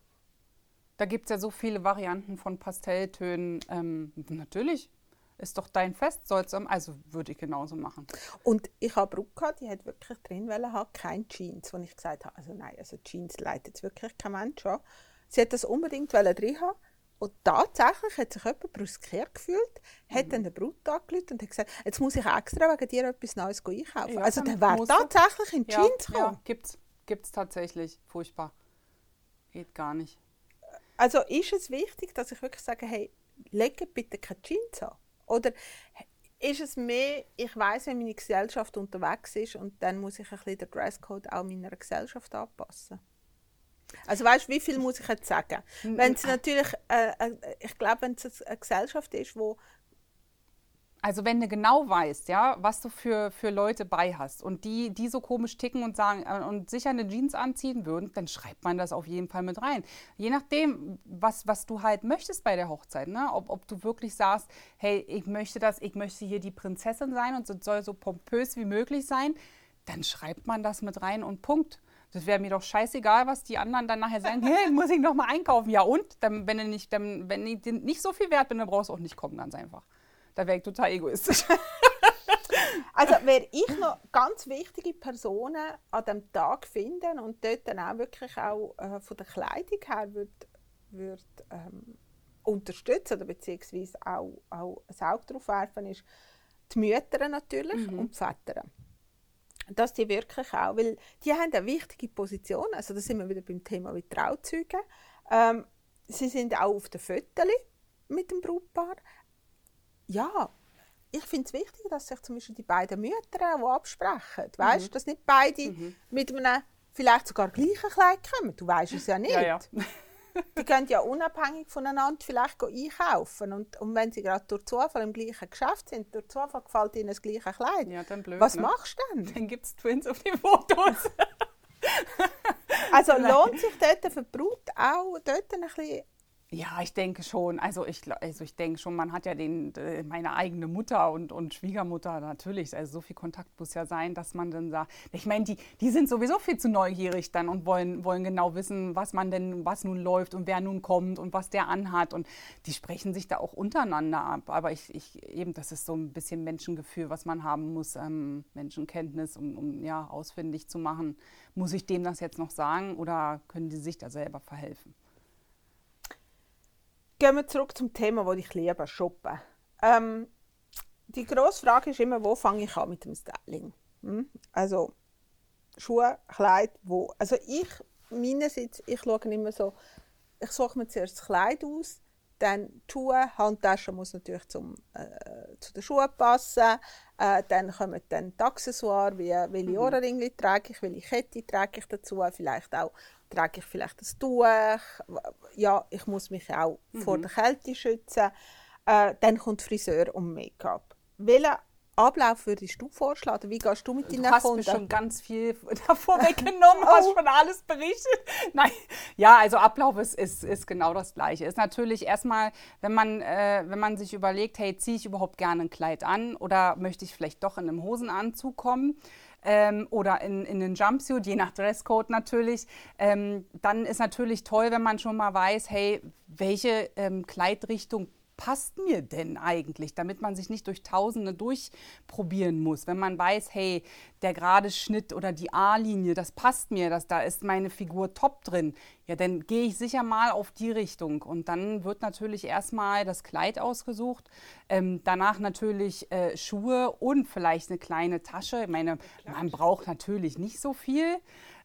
Da gibt es ja so viele Varianten von Pastelltönen. Ähm, natürlich ist doch dein Fest, soll's also würde ich genauso machen. Und ich habe Brücke gehabt, die hat wirklich drin wollen haben, kein Jeans, wo ich gesagt habe, also nein, also Jeans leitet wirklich kein Mensch an. Sie hat das unbedingt drin haben und tatsächlich hat sich jemand brüskiert gefühlt, hat mhm. dann den Brut angerufen und hat gesagt, jetzt muss ich extra wegen dir etwas Neues einkaufen. Ja, also der wäre tatsächlich in Jeans ja, Ja, gibt's, gibt's tatsächlich. Furchtbar. Geht gar nicht. Also ist es wichtig, dass ich wirklich sage, hey, lege bitte keine Jeans an? Oder ist es mehr, ich weiß, wenn meine Gesellschaft unterwegs ist und dann muss ich ein bisschen den Dresscode auch meiner Gesellschaft anpassen? Also weißt, wie viel muss ich jetzt sagen? Wenn es natürlich, äh, äh, ich glaube, wenn es eine Gesellschaft ist, wo also wenn du genau weißt, ja, was du für, für Leute bei hast und die, die so komisch ticken und sagen äh, und sicher eine Jeans anziehen würden, dann schreibt man das auf jeden Fall mit rein. Je nachdem, was, was du halt möchtest bei der Hochzeit, ne? ob, ob du wirklich sagst, hey, ich möchte das, ich möchte hier die Prinzessin sein und es soll so pompös wie möglich sein, dann schreibt man das mit rein und Punkt. Das wäre mir doch scheißegal, was die anderen dann nachher sagen. *laughs* Hey, muss ich noch mal einkaufen? Ja und? Dann, wenn du nicht, dann, wenn ich nicht so viel wert bin, dann brauchst du auch nicht kommen, ganz einfach. Da wäre ich total egoistisch. *laughs* also wäre ich noch ganz wichtige Personen an dem Tag finden und dort dann auch wirklich auch äh, von der Kleidung her würde würd, ähm, unterstützen oder beziehungsweise auch, auch ein Auge darauf werfen, ist die Mütter natürlich mhm. und die Väter dass die wirklich auch, weil die haben eine wichtige Position, also da sind wir wieder beim Thema wie Trauzeugen. Ähm, sie sind auch auf den Fotos mit dem Brautpaar. Ja, ich finde es wichtig, dass sich zum Beispiel die beiden Mütter auch absprechen. Weißt, mhm. dass nicht beide mhm. mit einem vielleicht sogar gleichen Kleid kommen. Du weißt es ja nicht. Ja, ja die können ja unabhängig voneinander vielleicht einkaufen. Und, und wenn sie gerade durch Zufall im gleichen Geschäft sind, durch Zufall gefällt ihnen das gleiche Kleid. Ja, dann blöd, Was ne? machst du denn? Dann gibt es Twins auf die Fotos. *laughs* also *laughs* lohnt sich dort für die Brut auch dort ein bisschen ja, ich denke schon. Also ich, also ich denke schon, man hat ja den, meine eigene Mutter und, und Schwiegermutter natürlich. Also so viel Kontakt muss ja sein, dass man dann sagt, ich meine, die, die sind sowieso viel zu neugierig dann und wollen, wollen genau wissen, was man denn, was nun läuft und wer nun kommt und was der anhat. Und die sprechen sich da auch untereinander ab. Aber ich, ich eben, das ist so ein bisschen Menschengefühl, was man haben muss, ähm, Menschenkenntnis, um, um ja ausfindig zu machen. Muss ich dem das jetzt noch sagen oder können die sich da selber verhelfen? Gehen wir zurück zum Thema, das ich liebe, Shoppen. Ähm, die grosse Frage ist immer, wo fange ich an mit dem Styling? Hm? Also Schuhe, Kleid, wo? Also ich, meinerseits, ich schaue immer so, ich suche mir zuerst das Kleid aus, dann die Schuhe, Handtasche muss natürlich zum, äh, zu den Schuhen passen. Äh, dann kommen dann die Accessoires, wie welche mhm. Ohrringe trage ich, welche Kette trage ich dazu, vielleicht auch trage ich vielleicht ein Tuch. Ja, ich muss mich auch mhm. vor der Kälte schützen. Äh, dann kommt Friseur und Make-up. Welcher Ablauf würdest du vorschlagen? Wie gehst du mit deinen Kunden? Du hast mir schon ganz viel *laughs* davor weggenommen, oh. hast schon alles berichtet. *laughs* Nein, ja, also Ablauf ist, ist, ist genau das Gleiche. Ist natürlich erstmal, wenn man, äh, wenn man sich überlegt, hey, ziehe ich überhaupt gerne ein Kleid an oder möchte ich vielleicht doch in einem Hosenanzug kommen? Ähm, oder in, in den Jumpsuit, je nach Dresscode natürlich, ähm, dann ist natürlich toll, wenn man schon mal weiß, hey, welche ähm, Kleidrichtung passt mir denn eigentlich, damit man sich nicht durch Tausende durchprobieren muss. Wenn man weiß, hey, der gerade Schnitt oder die A-Linie, das passt mir, das, da ist meine Figur top drin, ja, dann gehe ich sicher mal auf die Richtung. Und dann wird natürlich erstmal das Kleid ausgesucht, ähm, danach natürlich äh, Schuhe und vielleicht eine kleine Tasche. Ich meine, man braucht natürlich nicht so viel.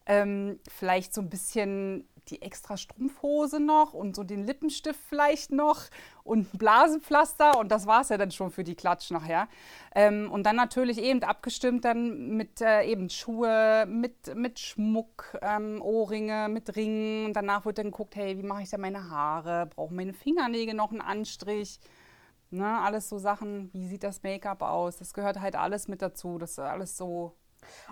Ähm, vielleicht so ein bisschen die extra Strumpfhose noch und so den Lippenstift vielleicht noch und ein Blasenpflaster und das war es ja dann schon für die Klatsch nachher. Ähm, und dann natürlich eben abgestimmt dann mit äh, eben Schuhe, mit, mit Schmuck, ähm, Ohrringe, mit Ringen. Und danach wird dann geguckt, hey, wie mache ich da meine Haare? Brauchen meine Fingernägel noch einen Anstrich? Ne, alles so Sachen, wie sieht das Make-up aus? Das gehört halt alles mit dazu. Das ist alles so.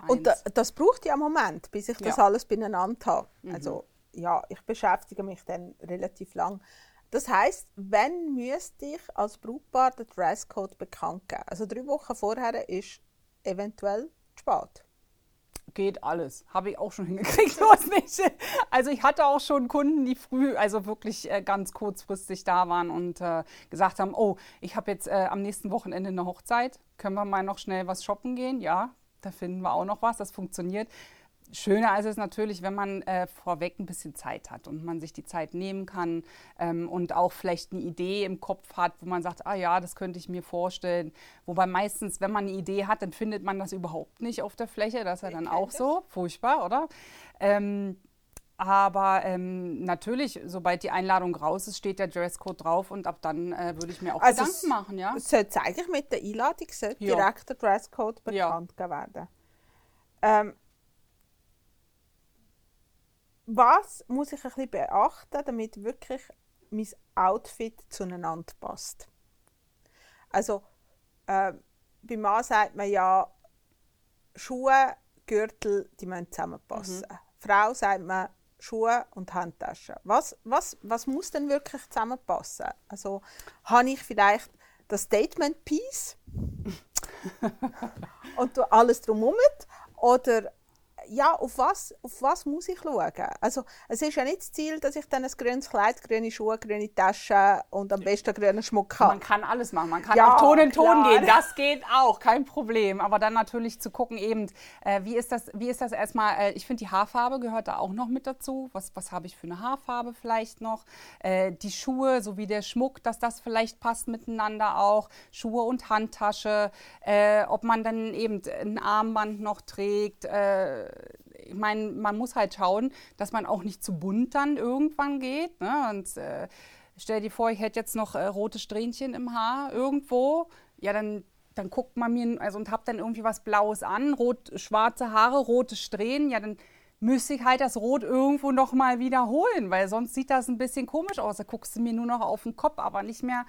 Und da, das braucht ja einen Moment, bis ich das Ja. alles beieinander habe. Mhm. Also ja, ich beschäftige mich dann relativ lang. Das heißt, wenn müsste ich als Brautpaar den Dresscode bekannt geben? Also drei Wochen vorher ist eventuell spät. Geht alles. Habe ich auch schon *laughs* hingekriegt. Also ich hatte auch schon Kunden, die früh, also wirklich äh, ganz kurzfristig da waren und äh, gesagt haben, oh, ich habe jetzt äh, am nächsten Wochenende eine Hochzeit. Können wir mal noch schnell was shoppen gehen? Ja, da finden wir auch noch was. Das funktioniert. Schöner ist es natürlich, wenn man äh, vorweg ein bisschen Zeit hat und man sich die Zeit nehmen kann ähm, und auch vielleicht eine Idee im Kopf hat, wo man sagt, ah ja, das könnte ich mir vorstellen. Wobei meistens, wenn man eine Idee hat, dann findet man das überhaupt nicht auf der Fläche. Das ist ja dann auch so. Furchtbar, oder? Ähm, aber ähm, natürlich, sobald die Einladung raus ist, steht der Dresscode drauf und ab dann äh, würde ich mir auch Also Gedanken machen, ja. Sollte eigentlich mit der Einladung Ja. direkt der Dresscode Ja. bekannt gegeben werden. Ähm, was muss ich ein bisschen beachten, damit wirklich mein Outfit zueinander passt? Also, äh, beim Mann sagt man ja, Schuhe, Gürtel, die müssen zusammenpassen. Frau sagt man, Schuhe und Handtaschen. Was, was, was muss denn wirklich zusammenpassen? Also, habe ich vielleicht das Statement-Piece *laughs* und tu alles drumherum? Oder ja, auf was, auf was muss ich schauen? Also, es ist ja nicht das Ziel, dass ich dann ein grünes Kleid, grüne Schuhe, grüne Taschen und am besten grünen Schmuck habe. Man kann alles machen. Man kann Ja, auch Ton in Ton klar. gehen. Das *laughs* geht auch, kein Problem. Aber dann natürlich zu gucken, eben, äh, wie, ist das, wie ist das erstmal? Äh, ich finde, die Haarfarbe gehört da auch noch mit dazu. Was, was habe ich für eine Haarfarbe vielleicht noch? Äh, die Schuhe sowie der Schmuck, dass das vielleicht passt miteinander auch. Schuhe und Handtasche. Äh, ob man dann eben ein Armband noch trägt. Ich meine, man muss halt schauen, dass man auch nicht zu bunt dann irgendwann geht. Ne? Und äh, stell dir vor, ich hätte jetzt noch äh, rote Strähnchen im Haar irgendwo. Ja, dann, dann guckt man mir, also und hab dann irgendwie was Blaues an, rot, schwarze Haare, rote Strähnen. Ja, dann müsste ich halt das Rot irgendwo noch mal wiederholen, weil sonst sieht das ein bisschen komisch aus. Da guckst du mir nur noch auf den Kopf, aber nicht mehr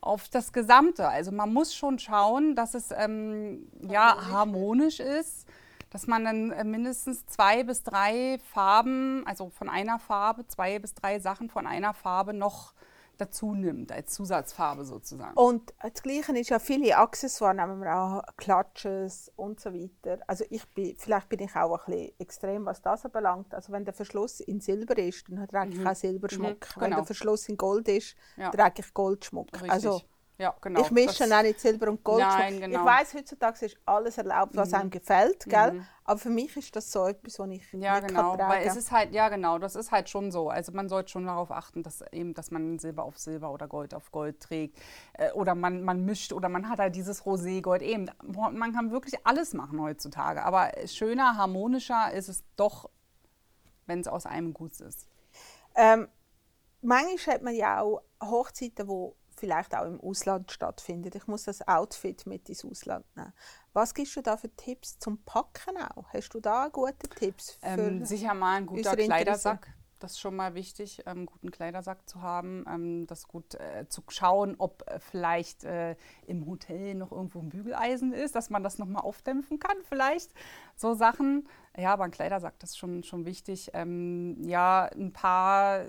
auf das Gesamte. Also man muss schon schauen, dass es ähm, ja harmonisch ist, dass man dann äh, mindestens zwei bis drei Farben, also von einer Farbe, zwei bis drei Sachen von einer Farbe noch dazu nimmt, als Zusatzfarbe sozusagen. Und das Gleiche ist ja viele Accessoires, nehmen wir auch Klatsches und so weiter. Also ich bin, vielleicht bin ich auch ein bisschen extrem, was das anbelangt. Also wenn der Verschluss in Silber ist, dann trage ich auch Silberschmuck. Wenn genau. der Verschluss in Gold ist, Ja. trage ich Goldschmuck. Richtig. Also ja, genau. ich mische auch nicht Silber und Gold. Nein, Ich genau. Mhm. weiß heutzutage ist alles erlaubt, was einem gefällt, gell? Aber für mich ist das so etwas, was ich Ja, nicht genau, kann weil es ist halt, ja genau, das ist halt schon so. Also man sollte schon darauf achten, dass eben, dass man Silber auf Silber oder Gold auf Gold trägt. Äh, oder man, man mischt oder man hat halt dieses Roségold eben. Man kann wirklich alles machen heutzutage. Aber schöner, harmonischer ist es doch, wenn es aus einem Guss ist. Ähm, manchmal hat man ja auch Hochzeiten, die vielleicht auch im Ausland stattfinden. Ich muss das Outfit mit ins Ausland nehmen. Was gibst du da für Tipps zum Packen auch? Hast du da gute Tipps für Ähm, sicher mal ein guter Kleidersack. Das ist schon mal wichtig, ähm, einen guten Kleidersack zu haben, ähm, das gut äh, zu schauen, ob äh, vielleicht äh, im Hotel noch irgendwo ein Bügeleisen ist, dass man das nochmal aufdämpfen kann vielleicht. So Sachen. Ja, aber ein Kleidersack, das ist schon, schon wichtig. Ähm, ja, ein paar,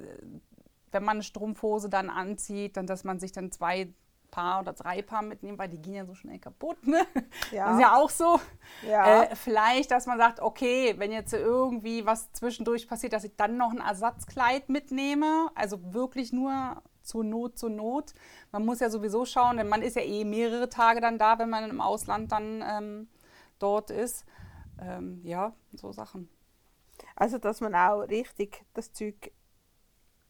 wenn man eine Strumpfhose dann anzieht, dann, dass man sich dann zwei Paar oder drei Paar mitnehmen, weil die gehen ja so schnell kaputt. Ne? Ja. Das ist ja auch so. Ja. Äh, vielleicht, dass man sagt, okay, wenn jetzt irgendwie was zwischendurch passiert, dass ich dann noch ein Ersatzkleid mitnehme. Also wirklich nur zur Not, zur Not. Man muss ja sowieso schauen, denn man ist ja eh mehrere Tage dann da, wenn man im Ausland dann ähm, dort ist. Ähm, ja, so Sachen. Also, dass man auch richtig das Zeug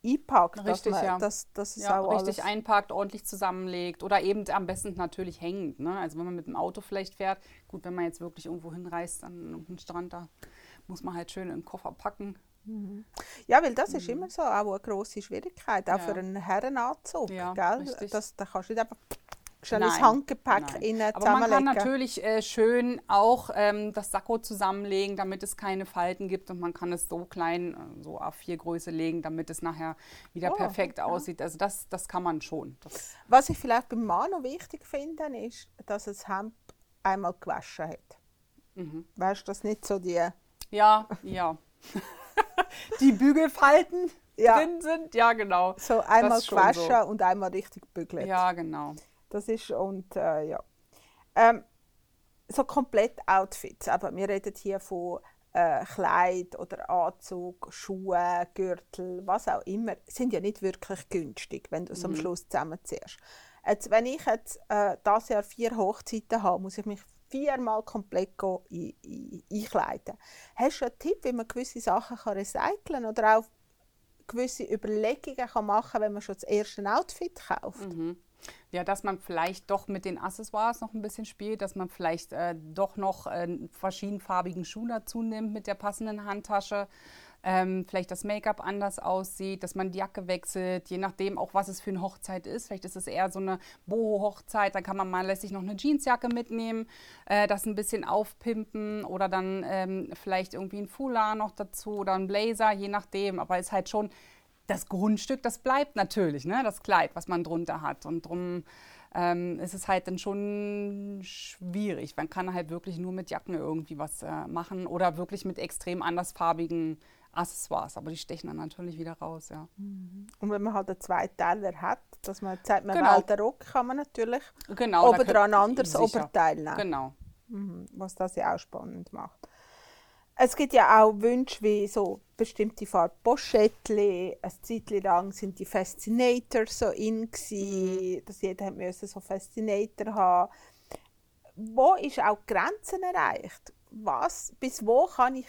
einpackt, Richtig, dass, man, ja. dass, dass es Ja, auch richtig alles... einpackt, ordentlich zusammenlegt oder eben am besten natürlich hängend. Ne? Also wenn man mit dem Auto vielleicht fährt, gut, wenn man jetzt wirklich irgendwo hinreist an einen Strand, da muss man halt schön in den Koffer packen. Ja, weil das ist immer so auch eine grosse Schwierigkeit, auch Ja. für einen Herrenanzug, Ja, gell? Das, da kannst du nicht einfach Nein, Handgepäck Nein. innen Aber man kann natürlich äh, schön auch ähm, das Sakko zusammenlegen, damit es keine Falten gibt und man kann es so klein, äh, so A4 Größe legen, damit es nachher wieder Oh, perfekt okay. aussieht. Also das, das kann man schon. Das, Was ich vielleicht beim Mann noch wichtig finde, ist, dass das Hemd einmal gewaschen hat. Mhm. Weißt du, dass nicht so die... ja, ja. *laughs* Die Bügelfalten Ja. drin sind, ja genau. So einmal gewaschen und einmal richtig bügelt. Ja, genau. Das ist und äh, ja. Ähm, so komplett Outfits. Aber wir reden hier von äh, Kleid oder Anzug, Schuhe, Gürtel, was auch immer. Sind ja nicht wirklich günstig, wenn du es am Schluss zusammenziehst. Jetzt, wenn ich jetzt äh, das Jahr vier Hochzeiten habe, muss ich mich viermal komplett einkleiden. Hast du einen Tipp, wie man gewisse Sachen kann recyceln kann oder auch gewisse Überlegungen kann machen kann, wenn man schon das erste Outfit kauft? Ja, dass man vielleicht doch mit den Accessoires noch ein bisschen spielt, dass man vielleicht äh, doch noch äh, verschiedenfarbigen Schuh dazu nimmt mit der passenden Handtasche. Ähm, vielleicht das Make-up anders aussieht, dass man die Jacke wechselt, je nachdem auch, was es für eine Hochzeit ist. Vielleicht ist es eher so eine Boho-Hochzeit, dann kann man mal lässig noch eine Jeansjacke mitnehmen, äh, das ein bisschen aufpimpen oder dann ähm, vielleicht irgendwie ein Foulard noch dazu oder ein Blazer, je nachdem. Aber ist halt schon das Grundstück, das bleibt natürlich, ne? das Kleid, was man drunter hat. Und darum ähm, ist es halt dann schon schwierig. Man kann halt wirklich nur mit Jacken irgendwie was äh, machen oder wirklich mit extrem andersfarbigen Accessoires. Aber die stechen dann natürlich wieder raus, ja. Und wenn man halt einen Zweiteiler hat, dass man sagt, man Genau. wählt Rock, kann man natürlich Genau. obendran ein anderes. Oberteil nehmen, Genau. mhm. was das ja auch spannend macht. Es gibt ja auch Wünsche wie so bestimmte Farbe Poschettli. Eine Zeit lang sind die Fascinators so in Mhm. gsi, dass jeder müssen so Fascinator haben. Wo ist auch die Grenzen erreicht? Was, bis wo kann ich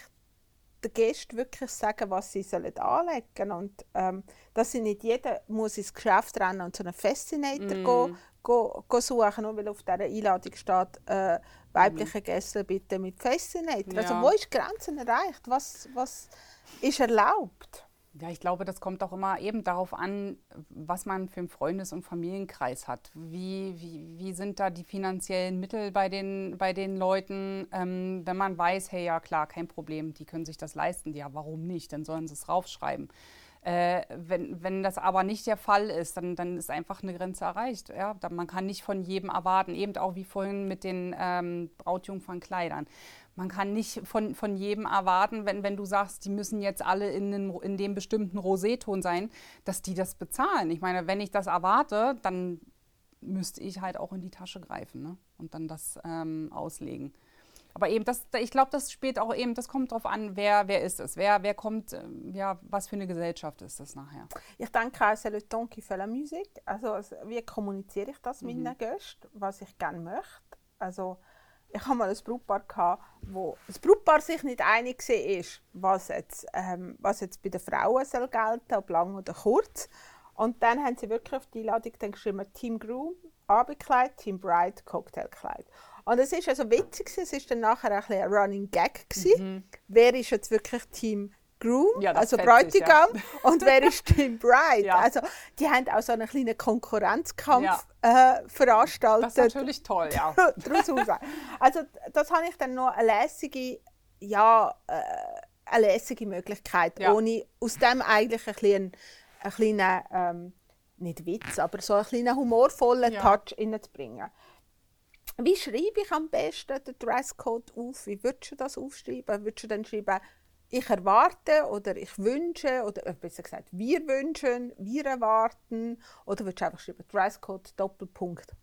den Gästen wirklich sagen, was sie sollen anlegen und ähm, dass sie nicht jeder muss ins Geschäft rennen und so einen Fascinator Mm. go, go, go suchen, nur weil auf dieser Einladung steht, äh, weibliche Gäste bitte mit Fascinator. Also Ja. wo ist die Grenzen erreicht? Was, was ist erlaubt? Ja, ich glaube, das kommt auch immer eben darauf an, was man für einen Freundes- und Familienkreis hat. Wie, wie, wie sind da die finanziellen Mittel bei den, bei den Leuten? Ähm, wenn man weiß, hey, ja klar, kein Problem, die können sich das leisten, ja, warum nicht? Dann sollen sie es raufschreiben. Äh, wenn, wenn das aber nicht der Fall ist, dann, dann ist einfach eine Grenze erreicht. Ja? Da- Man kann nicht von jedem erwarten, eben auch wie vorhin mit den ähm, Brautjungfernkleidern. Man kann nicht von, von jedem erwarten, wenn, wenn du sagst, die müssen jetzt alle in, den, in dem bestimmten Roséton sein, dass die das bezahlen. Ich meine, wenn ich das erwarte, dann müsste ich halt auch in die Tasche greifen ne? und dann das ähm, auslegen. Aber eben, das, ich glaube, das spielt auch eben, das kommt darauf an, wer, wer ist es, wer, wer kommt, ähm, ja, was für eine Gesellschaft ist das nachher. Ich denke auch, c'est le temps qui fait la musique. Also es- wie kommuniziere ich das mit meinen Gästen, was ich gerne möchte. Also ich habe mal ein Brautpaar gehabt, wo das Brautpaar sich nicht einig war, was jetzt, ähm, was jetzt bei den Frauen soll gelten, ob lang oder kurz. Und dann haben sie wirklich auf die Einladung dann geschrieben, Team Groom, Abendkleid, Team Bride, Cocktailkleid. Und es ist also witzig, es ist dann nachher ein, bisschen ein Running Gag gewesen. Wer ist jetzt wirklich Team Groom, Ja, also fetzt sich, ja. Bräutigam, *laughs* und wer ist Team Bride? Ja. Also die haben auch so einen kleinen Konkurrenzkampf äh, veranstaltet. Das ist natürlich toll, ja. *laughs* Also das habe ich dann noch eine lässige, ja, äh, eine lässige Möglichkeit, ohne aus dem eigentlich ein kleinen, ein kleinen ähm, nicht Witz, aber so einen kleinen humorvollen. Touch reinzubringen. Wie schreibe ich am besten den Dresscode auf? Wie würdest du das aufschreiben? Würdest du dann schreiben, ich erwarte oder ich wünsche oder äh, besser gesagt, wir wünschen, wir erwarten oder würdest du einfach schreiben, Dresscode, Doppelpunkt,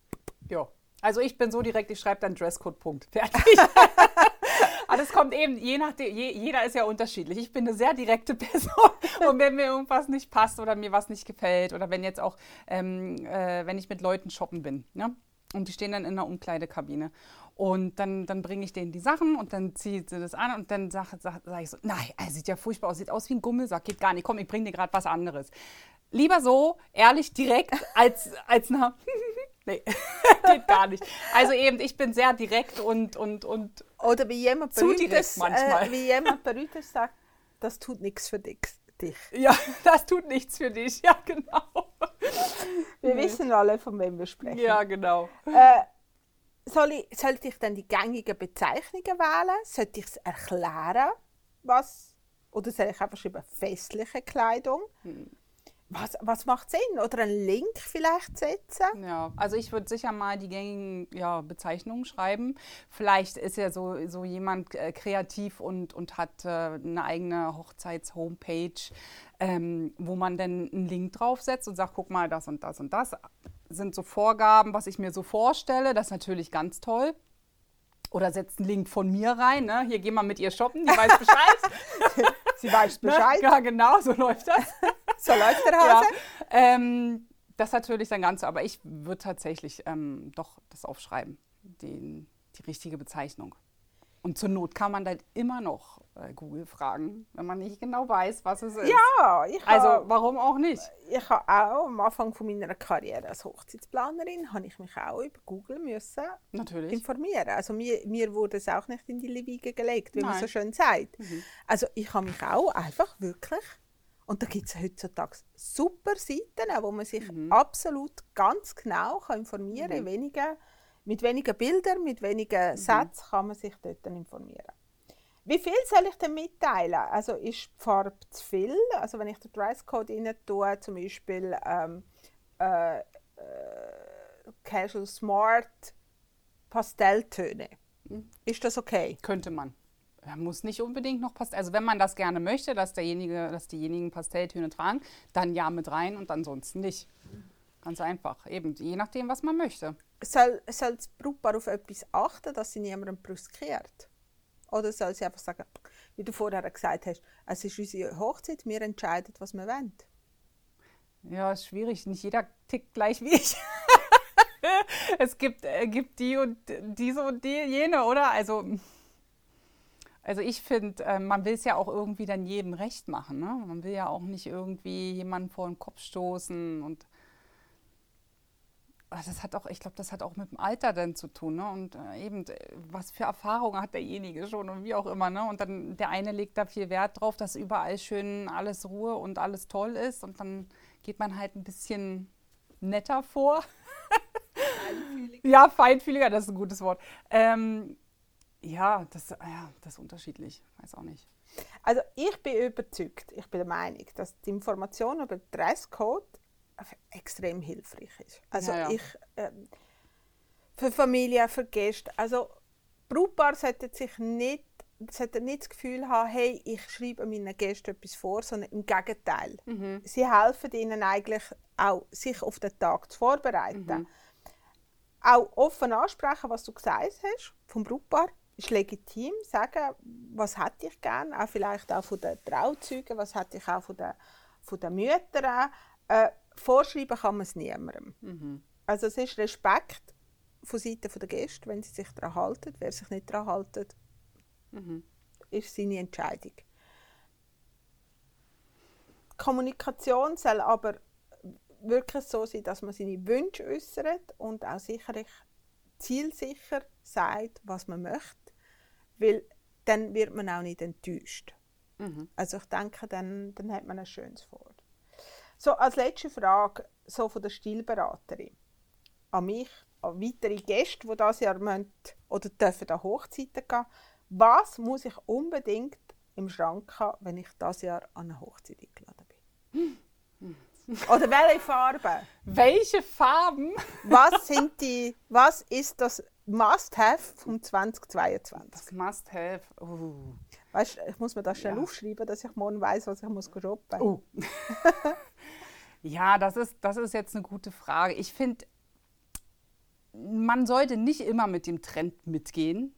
Ja. Also ich bin so direkt, ich schreibe dann Dresscode, Punkt. Fertig. *laughs* Aber das kommt eben, je nachdem, je, jeder ist ja unterschiedlich. Ich bin eine sehr direkte *laughs* Person und wenn mir irgendwas nicht passt oder mir was nicht gefällt oder wenn jetzt auch, ähm, äh, wenn ich mit Leuten shoppen bin, ne? Und die stehen dann in der Umkleidekabine und dann, dann bringe ich denen die Sachen und dann zieht sie das an und dann sage sag, sag ich so, nein, er sieht ja furchtbar aus, sieht aus wie ein Gummelsack, geht gar nicht, komm, ich bringe dir gerade was anderes. Lieber so, ehrlich, direkt, *laughs* als, als na, *laughs* nee, *laughs* geht gar nicht. Also eben, ich bin sehr direkt und, und, und Oder wie jemand Zu direkt manchmal. Äh, wie jemand Berühmtes sagt, das tut nichts für dich. Ja, das tut nichts für dich. Ja, genau. *laughs* Wir wissen alle, von wem wir sprechen. Ja, genau. Äh, soll ich, sollte ich dann die gängigen Bezeichnungen wählen? Sollte ich es erklären? Was? Oder soll ich einfach schreiben, festliche Kleidung? Was, was macht Sinn? Oder einen Link vielleicht setzen? Ja, also ich würde sicher mal die gängigen ja, Bezeichnungen schreiben. Vielleicht ist ja so, so jemand äh, kreativ und, und hat äh, eine eigene Hochzeits-Homepage, ähm, wo man dann einen Link draufsetzt und sagt, guck mal, das und das und das sind so Vorgaben, was ich mir so vorstelle. Das ist natürlich ganz toll. Oder setzt einen Link von mir rein. Ne? Hier geh mal mit ihr shoppen, die weiß *laughs* Bescheid. Sie weiß *laughs* Ne? Bescheid. Ja, genau, so läuft das. So läuft der Ja, Hase. ähm, das natürlich dann ganz, aber ich würde tatsächlich ähm, doch das aufschreiben, den, die richtige Bezeichnung. Und zur Not kann man dann immer noch äh, Google fragen, wenn man nicht genau weiß, was es ist. Ja, ich Also habe warum auch nicht? ich habe auch am Anfang von meiner Karriere als Hochzeitsplanerin habe ich mich auch über Google müssen Natürlich. informieren. Also mir, mir wurde es auch nicht in die Wiege gelegt, wie man Nein. so schön sagt. Also ich habe mich auch einfach wirklich und da gibt es heutzutage super Seiten, wo man sich absolut ganz genau kann informieren kann. Weniger, mit wenigen Bildern, mit wenigen Sätzen kann man sich dort informieren. Wie viel soll ich denn mitteilen? Also ist die Farbe zu viel? Also wenn ich den Dresscode rein tue, zum Beispiel ähm, äh, äh, Casual Smart Pastelltöne. Ist das okay? Könnte man. Muss nicht unbedingt noch Pastell. Also wenn man das gerne möchte, dass derjenige, dass diejenigen Pastelltöne tragen, dann ja mit rein und ansonsten nicht. Ganz einfach. Eben, je nachdem, was man möchte. Soll, soll das Brautpaar auf etwas achten, dass sie niemandem brüskiert? Oder soll sie einfach sagen, wie du vorher gesagt hast, es ist unsere Hochzeit, wir entscheiden, was wir wollen? Ja, ist schwierig. Nicht jeder tickt gleich wie ich. *laughs* es gibt, äh, gibt die und diese und die, jene, oder? Also, also ich finde, äh, man will es ja auch irgendwie dann jedem recht machen. Ne? Man will ja auch nicht irgendwie jemanden vor den Kopf stoßen und Ah, das hat auch, ich glaube, das hat auch mit dem Alter dann zu tun, ne? Und äh, eben, was für Erfahrungen hat derjenige schon und wie auch immer, ne? Und dann der eine legt da viel Wert drauf, dass überall schön alles Ruhe und alles toll ist und dann geht man halt ein bisschen netter vor. ja, feinfühliger, das ist ein gutes Wort. Ähm, ja, das, ja, das ist unterschiedlich, weiß auch nicht. Also ich bin überzeugt, ich bin der Meinung, dass die Information über den Dresscode extrem hilfreich ist. Also Ja, ja. ich ähm, für Familie, für Gäste, also Brautpaar sollte sich nicht sollte nicht das Gefühl haben, hey, ich schreibe meinen Gästen etwas vor, sondern im Gegenteil. Sie helfen ihnen eigentlich auch, sich auf den Tag zu vorbereiten. Auch offen ansprechen, was du gesagt hast vom Brautpaar, ist legitim. Sagen, was hätte ich gern, auch vielleicht auch von den Trauzeugen, was hätte ich auch von den, von den Müttern. Äh, vorschreiben kann man es niemandem. Also es ist Respekt von Seiten der Gäste, wenn sie sich daran halten. Wer sich nicht daran hält, ist seine Entscheidung. Die Kommunikation soll aber wirklich so sein, dass man seine Wünsche äußert und auch sicherlich zielsicher sagt, was man möchte, weil dann wird man auch nicht enttäuscht. Also ich denke, dann, dann hat man ein schönes vor. So, als letzte Frage so von der Stilberaterin an mich, an weitere Gäste, die dieses Jahr müssen, oder dürfen an Hochzeiten gehen. Was muss ich unbedingt im Schrank haben, wenn ich dieses Jahr an eine Hochzeit eingeladen bin? *laughs* oder welche Farben? Welche Farben? Was sind die, was ist das Must-Have vom 2022? Das Must-Have. Uh. Weißt, ich muss mir das schnell Ja. aufschreiben, dass ich morgen weiß, was ich muss shoppen muss. Oh. *laughs* Ja, das ist, das ist jetzt eine gute Frage. Ich finde, man sollte nicht immer mit dem Trend mitgehen,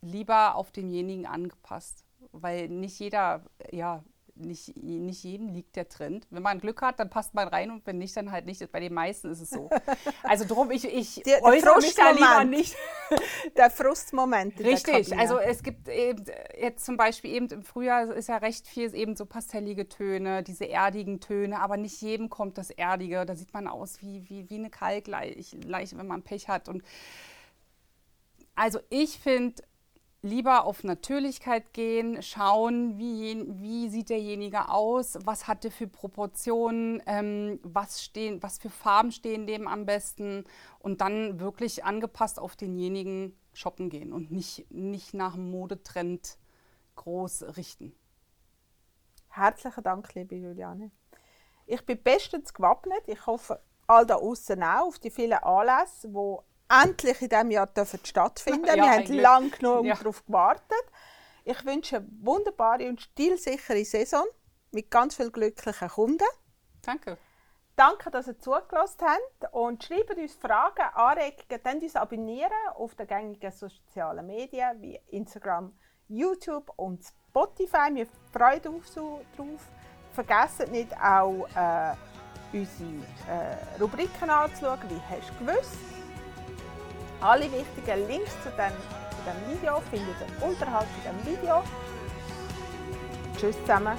lieber auf denjenigen angepasst, weil nicht jeder, ja, nicht, nicht jedem liegt der Trend. Wenn man Glück hat, dann passt man rein und wenn nicht, dann halt nicht. Bei den meisten ist es so. *laughs* Also drum, ich, ich Der- der äußere mich da lieber Frustmoment. nicht. *laughs* Der Frustmoment der Richtig, Kabine. also es gibt eben jetzt zum Beispiel eben im Frühjahr ist ja recht viel eben so pastellige Töne, diese erdigen Töne, aber nicht jedem kommt das Erdige. Da sieht man aus wie, wie, wie eine Kalkleiche, wenn man Pech hat. Und also ich finde, lieber auf Natürlichkeit gehen, schauen, wie, wie sieht derjenige aus, was hat er für Proportionen, ähm, was, stehen, was für Farben stehen dem am besten und dann wirklich angepasst auf denjenigen shoppen gehen und nicht, nicht nach dem Modetrend groß richten. Herzlichen Dank, liebe Juliane. Ich bin bestens gewappnet. Ich hoffe, all da außen auch auf die vielen Anlässe, die endlich in diesem Jahr dürfen stattfinden *laughs* ja, Wir haben lange genug ja. darauf gewartet. Ich wünsche eine wunderbare und stilsichere Saison mit ganz vielen glücklichen Kunden. Danke. Danke, dass ihr zugelassen habt und schreibt uns Fragen, Anregungen, dann uns abonnieren auf den gängigen sozialen Medien wie Instagram, YouTube und Spotify. Wir freuen uns darauf. Vergesst nicht auch äh, unsere äh, Rubriken anzuschauen, wie hast du gewusst. Alle wichtigen Links zu diesem, Video findet ihr unterhalb von diesem Video. Tschüss zusammen